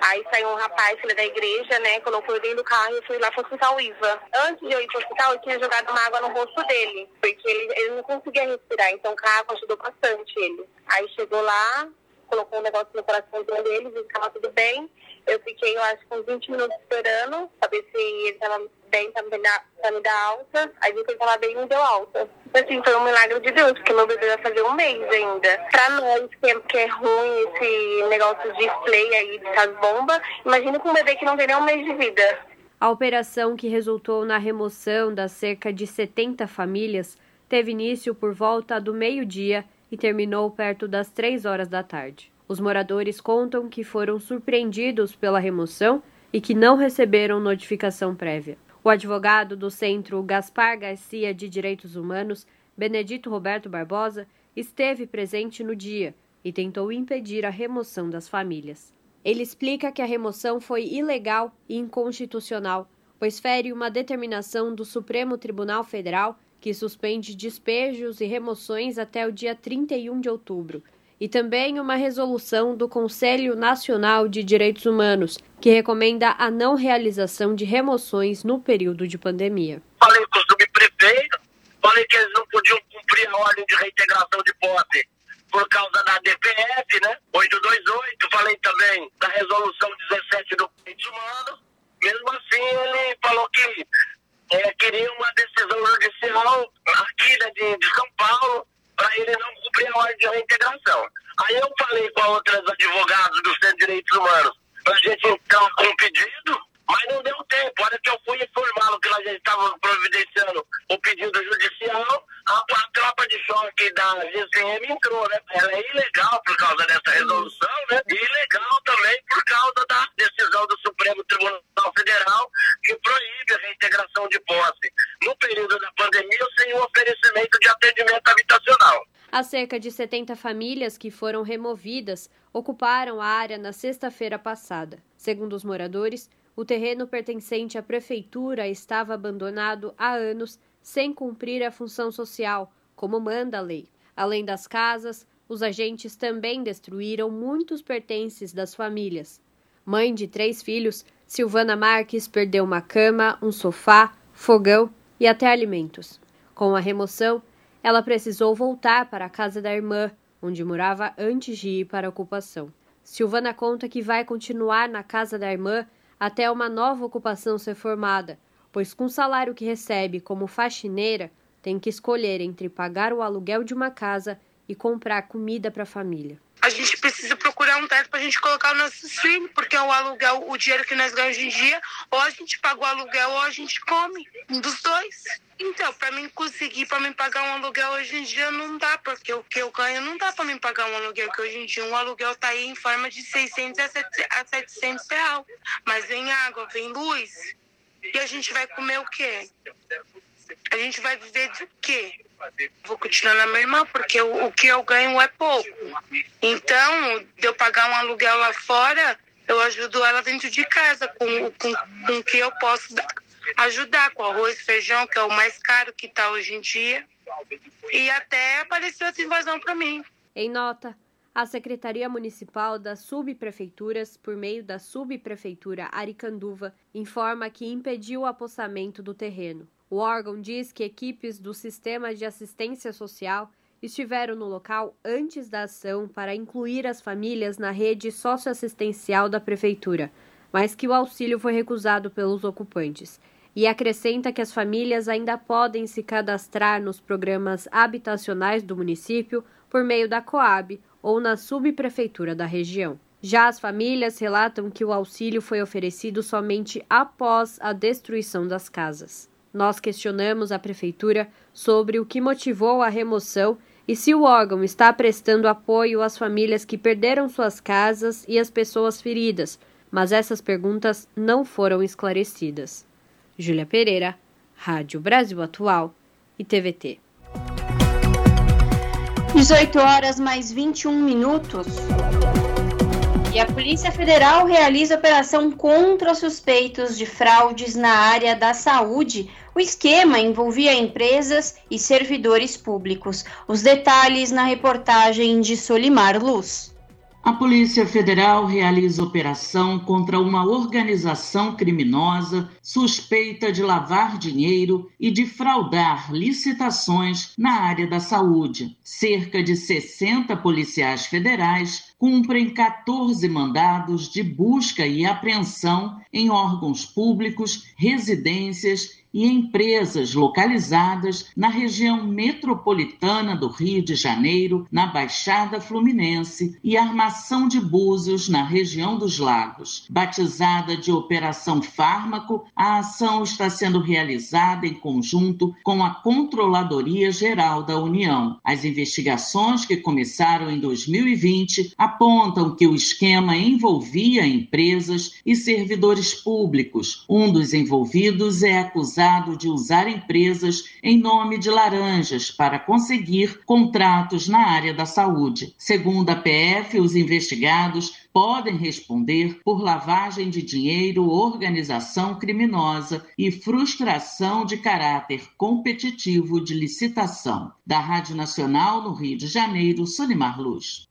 Aí saiu um rapaz, filho da igreja, né, colocou dentro do carro e eu fui lá pro hospital IVA. Antes de eu ir pro hospital, eu tinha jogado uma água no rosto dele, porque ele, ele não conseguia respirar, então o água ajudou bastante ele. Aí chegou lá, colocou um negócio no coração dele, viu que tava tudo bem. Eu fiquei, eu acho, uns 20 minutos esperando, pra ver se ele tava bem pra me dar, pra alta. Aí ele tava bem e me deu alta. Assim, foi um milagre de Deus, porque meu bebê vai fazer um mês ainda. Pra nós, que é, é ruim esse negócio de display aí, dessas bombas, imagina com um bebê que não tem nem um mês de vida. A operação que resultou na remoção das cerca de 70 famílias teve início por volta do meio-dia e terminou perto das 3 horas da tarde. Os moradores contam que foram surpreendidos pela remoção e que não receberam notificação prévia. O advogado do Centro Gaspar Garcia de Direitos Humanos, Benedito Roberto Barbosa, esteve presente no dia e tentou impedir a remoção das famílias. Ele explica que a remoção foi ilegal e inconstitucional, pois fere uma determinação do Supremo Tribunal Federal que suspende despejos e remoções até o dia 31 de outubro e também uma resolução do Conselho Nacional de Direitos Humanos, que recomenda a não realização de remoções no período de pandemia. Falei com o subprefeito, falei que eles não podiam cumprir a ordem de reintegração de posse por causa da DPF, né? 828, falei também da resolução 17 do Direitos Humanos. Mesmo assim, ele falou que é, queria uma decisão judicial aqui né, de, de São Paulo para ele não cumprir a ordem de reintegração. Aí eu falei com outras advogados do Centro de Direitos Humanos para a gente entrar com um pedido, mas não deu tempo. A hora que eu fui informá-lo que nós estávamos providenciando o pedido judicial, a, a tropa de choque da GCM entrou, né? Ela é ilegal por causa dessa resolução, né? E ilegal também por causa da decisão do Supremo Tribunal Federal que proíbe a reintegração de posse no período da pandemia sem o oferecimento de atendimento habitacional. As cerca de 70 famílias que foram removidas ocuparam a área na sexta-feira passada. Segundo os moradores, o terreno pertencente à prefeitura estava abandonado há anos sem cumprir a função social, como manda a lei. Além das casas, os agentes também destruíram muitos pertences das famílias. Mãe de três filhos, Silvana Marques perdeu uma cama, um sofá, fogão e até alimentos. Com a remoção, ela precisou voltar para a casa da irmã, onde morava antes de ir para a ocupação. Silvana conta que vai continuar na casa da irmã até uma nova ocupação ser formada, pois com o salário que recebe como faxineira, tem que escolher entre pagar o aluguel de uma casa e comprar comida para a família. A gente precisa procurar um teto para a gente colocar os nossos filhos, porque o aluguel, o dinheiro que nós ganhamos hoje em dia, ou a gente paga o aluguel ou a gente come, um dos dois. Então, para mim conseguir, para mim pagar um aluguel hoje em dia não dá, porque o que eu ganho não dá para mim pagar um aluguel, que hoje em dia um aluguel tá aí em forma de 600 a 700 reais. Mas vem água, vem luz, e a gente vai comer o quê? A gente vai viver de quê? Vou continuar na mesma, porque o, o que eu ganho é pouco. Então, de eu pagar um aluguel lá fora, eu ajudo ela dentro de casa, com, com, com o que eu posso ajudar, com arroz feijão, que é o mais caro que está hoje em dia. E até apareceu essa invasão para mim. Em nota, a Secretaria Municipal das Subprefeituras, por meio da Subprefeitura Aricanduva, informa que impediu o apossamento do terreno. O órgão diz que equipes do Sistema de Assistência Social estiveram no local antes da ação para incluir as famílias na rede socioassistencial da Prefeitura, mas que o auxílio foi recusado pelos ocupantes. E acrescenta que as famílias ainda podem se cadastrar nos programas habitacionais do município por meio da Coab ou na subprefeitura da região. Já as famílias relatam que o auxílio foi oferecido somente após a destruição das casas. Nós questionamos a prefeitura sobre o que motivou a remoção e se o órgão está prestando apoio às famílias que perderam suas casas e às pessoas feridas, mas essas perguntas não foram esclarecidas. Júlia Pereira, Rádio Brasil Atual e TVT. 18 horas mais 21 minutos. E a Polícia Federal realiza operação contra suspeitos de fraudes na área da saúde. O esquema envolvia empresas e servidores públicos. Os detalhes na reportagem de Solimar Luz. A Polícia Federal realiza operação contra uma organização criminosa suspeita de lavar dinheiro e de fraudar licitações na área da saúde. Cerca de 60 policiais federais cumprem 14 mandados de busca e apreensão em órgãos públicos, residências e empresas localizadas na região metropolitana do Rio de Janeiro, na Baixada Fluminense e Armação de Búzios, na região dos Lagos. Batizada de Operação Fármaco, a ação está sendo realizada em conjunto com a Controladoria Geral da União. As investigações que começaram em 2020 apontam que o esquema envolvia empresas e servidores públicos. Um dos envolvidos é acusado acusado de usar empresas em nome de laranjas para conseguir contratos na área da saúde. Segundo a PF, os investigados podem responder por lavagem de dinheiro, organização criminosa e frustração de caráter competitivo de licitação. Da Rádio Nacional, no Rio de Janeiro, Solimar Luz.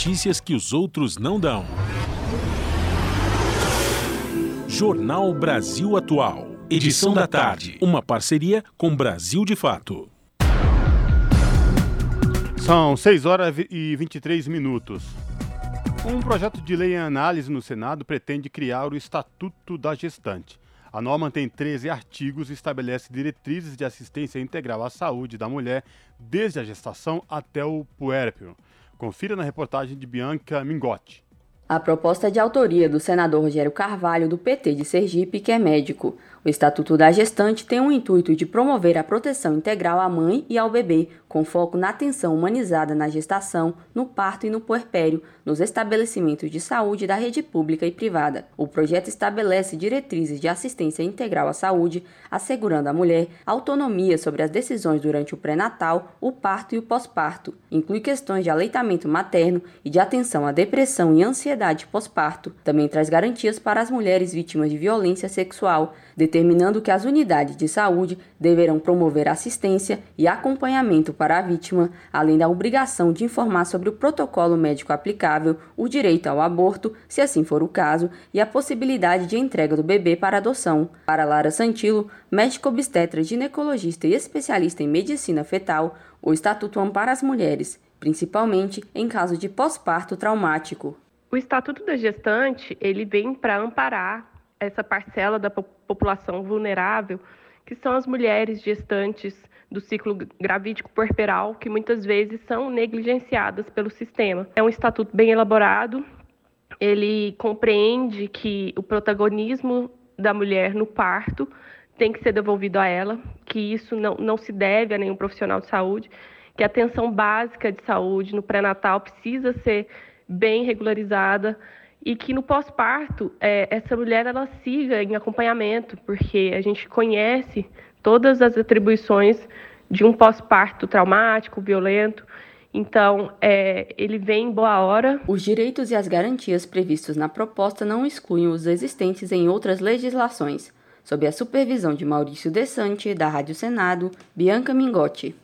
Notícias que os outros não dão. Jornal Brasil Atual. Edição da tarde. Uma parceria com Brasil de Fato. São 6 horas e 23 minutos. Um projeto de lei em análise no Senado pretende criar o Estatuto da Gestante. A norma tem 13 artigos e estabelece diretrizes de assistência integral à saúde da mulher desde a gestação até o puérpero. Confira na reportagem de Bianca Mingotti. A proposta é de autoria do senador Rogério Carvalho, do PT de Sergipe, que é médico. O Estatuto da Gestante tem o intuito de promover a proteção integral à mãe e ao bebê, com foco na atenção humanizada na gestação, no parto e no puerpério, nos estabelecimentos de saúde da rede pública e privada. O projeto estabelece diretrizes de assistência integral à saúde, assegurando à mulher autonomia sobre as decisões durante o pré-natal, o parto e o pós-parto. Inclui questões de aleitamento materno e de atenção à depressão e ansiedade pós-parto. Também traz garantias para as mulheres vítimas de violência sexual determinando que as unidades de saúde deverão promover assistência e acompanhamento para a vítima, além da obrigação de informar sobre o protocolo médico aplicável, o direito ao aborto, se assim for o caso, e a possibilidade de entrega do bebê para adoção. Para Lara Santilo, médico obstetra, ginecologista e especialista em medicina fetal, o Estatuto ampara as mulheres, principalmente em caso de pós-parto traumático. O Estatuto da Gestante, ele vem para amparar essa parcela da população vulnerável, que são as mulheres gestantes do ciclo gravídico puerperal, que muitas vezes são negligenciadas pelo sistema. É um estatuto bem elaborado, ele compreende que o protagonismo da mulher no parto tem que ser devolvido a ela, que isso não, não se deve a nenhum profissional de saúde, que a atenção básica de saúde no pré-natal precisa ser bem regularizada, e que no pós-parto é, essa mulher ela siga em acompanhamento, porque a gente conhece todas as atribuições de um pós-parto traumático, violento. Então, é, ele vem em boa hora. Os direitos e as garantias previstos na proposta não excluem os existentes em outras legislações. Sob a supervisão de Maurício Desante, da Rádio Senado, Bianca Mingotti.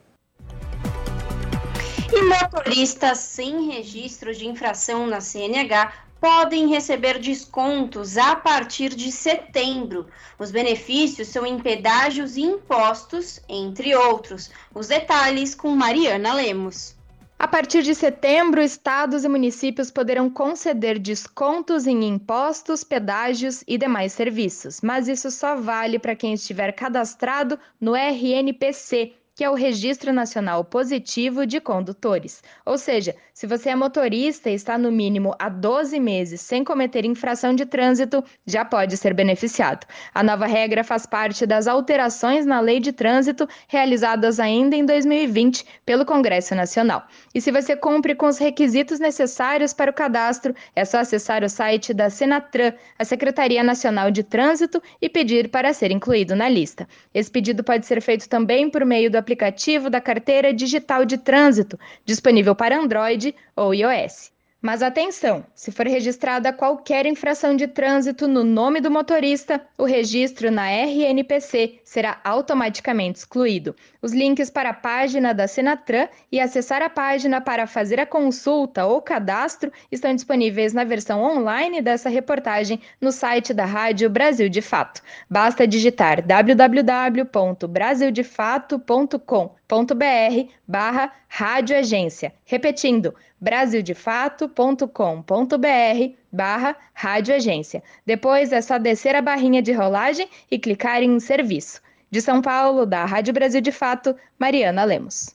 E motoristas sem registro de infração na CNH podem receber descontos a partir de setembro. Os benefícios são em pedágios e impostos, entre outros. Os detalhes com Mariana Lemos. A partir de setembro, estados e municípios poderão conceder descontos em impostos, pedágios e demais serviços, mas isso só vale para quem estiver cadastrado no RNPC, que é o Registro Nacional Positivo de Condutores. Ou seja, se você é motorista e está no mínimo há 12 meses sem cometer infração de trânsito, já pode ser beneficiado. A nova regra faz parte das alterações na Lei de Trânsito realizadas ainda em 2020 pelo Congresso Nacional. E se você cumpre com os requisitos necessários para o cadastro, é só acessar o site da Senatran, a Secretaria Nacional de Trânsito, e pedir para ser incluído na lista. Esse pedido pode ser feito também por meio do aplicativo da Carteira Digital de Trânsito, disponível para Android ou iOS. Mas atenção! Se for registrada qualquer infração de trânsito no nome do motorista, o registro na RNPC será automaticamente excluído. Os links para a página da Senatran e acessar a página para fazer a consulta ou cadastro estão disponíveis na versão online dessa reportagem no site da Rádio Brasil de Fato. Basta digitar www.brasildefato.com.br barra radioagência. Repetindo, brasildefato.com.br barra radioagência. Depois é só descer a barrinha de rolagem e clicar em serviço. De São Paulo, da Rádio Brasil de Fato, Mariana Lemos.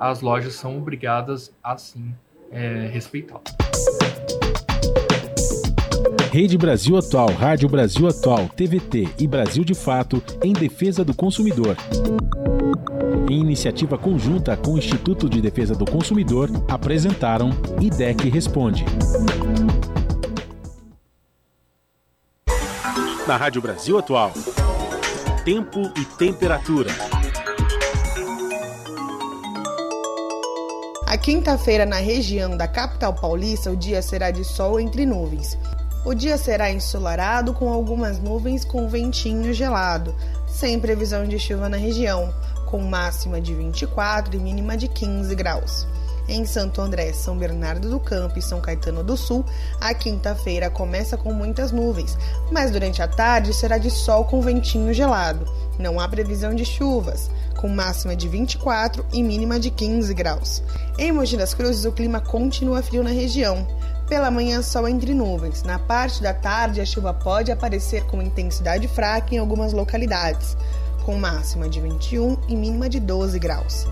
as lojas são obrigadas a sim é, respeitá-lo. Rede Brasil Atual, Rádio Brasil Atual, TVT e Brasil de Fato em defesa do consumidor. Em iniciativa conjunta com o Instituto de Defesa do Consumidor, apresentaram IDEC Responde. Na Rádio Brasil Atual, tempo e temperatura. A quinta-feira, na região da capital paulista, o dia será de sol entre nuvens. O dia será ensolarado com algumas nuvens com ventinho gelado, sem previsão de chuva na região, com máxima de 24 e mínima de 15 graus. Em Santo André, São Bernardo do Campo e São Caetano do Sul, a quinta-feira começa com muitas nuvens, mas durante a tarde será de sol com ventinho gelado. Não há previsão de chuvas, com máxima de 24 e mínima de 15 graus. Em Mogi das Cruzes, o clima continua frio na região. Pela manhã, sol entre nuvens. Na parte da tarde, a chuva pode aparecer com intensidade fraca em algumas localidades, com máxima de 21 e mínima de 12 graus.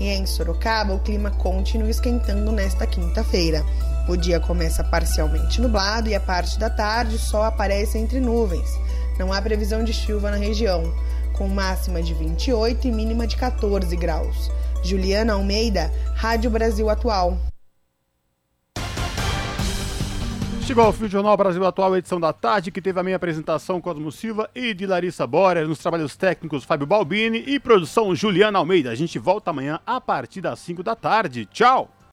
E em Sorocaba, o clima continua esquentando nesta quinta-feira. O dia começa parcialmente nublado e a parte da tarde sol aparece entre nuvens. Não há previsão de chuva na região, com máxima de 28 e mínima de 14 graus. Juliana Almeida, Rádio Brasil Atual. Chegou ao fim do Jornal Brasil Atual, edição da tarde, que teve a minha apresentação Cosmo Silva e de Larissa Borer, nos trabalhos técnicos Fábio Balbini e produção Juliana Almeida. A gente volta amanhã a partir das 5 da tarde. Tchau!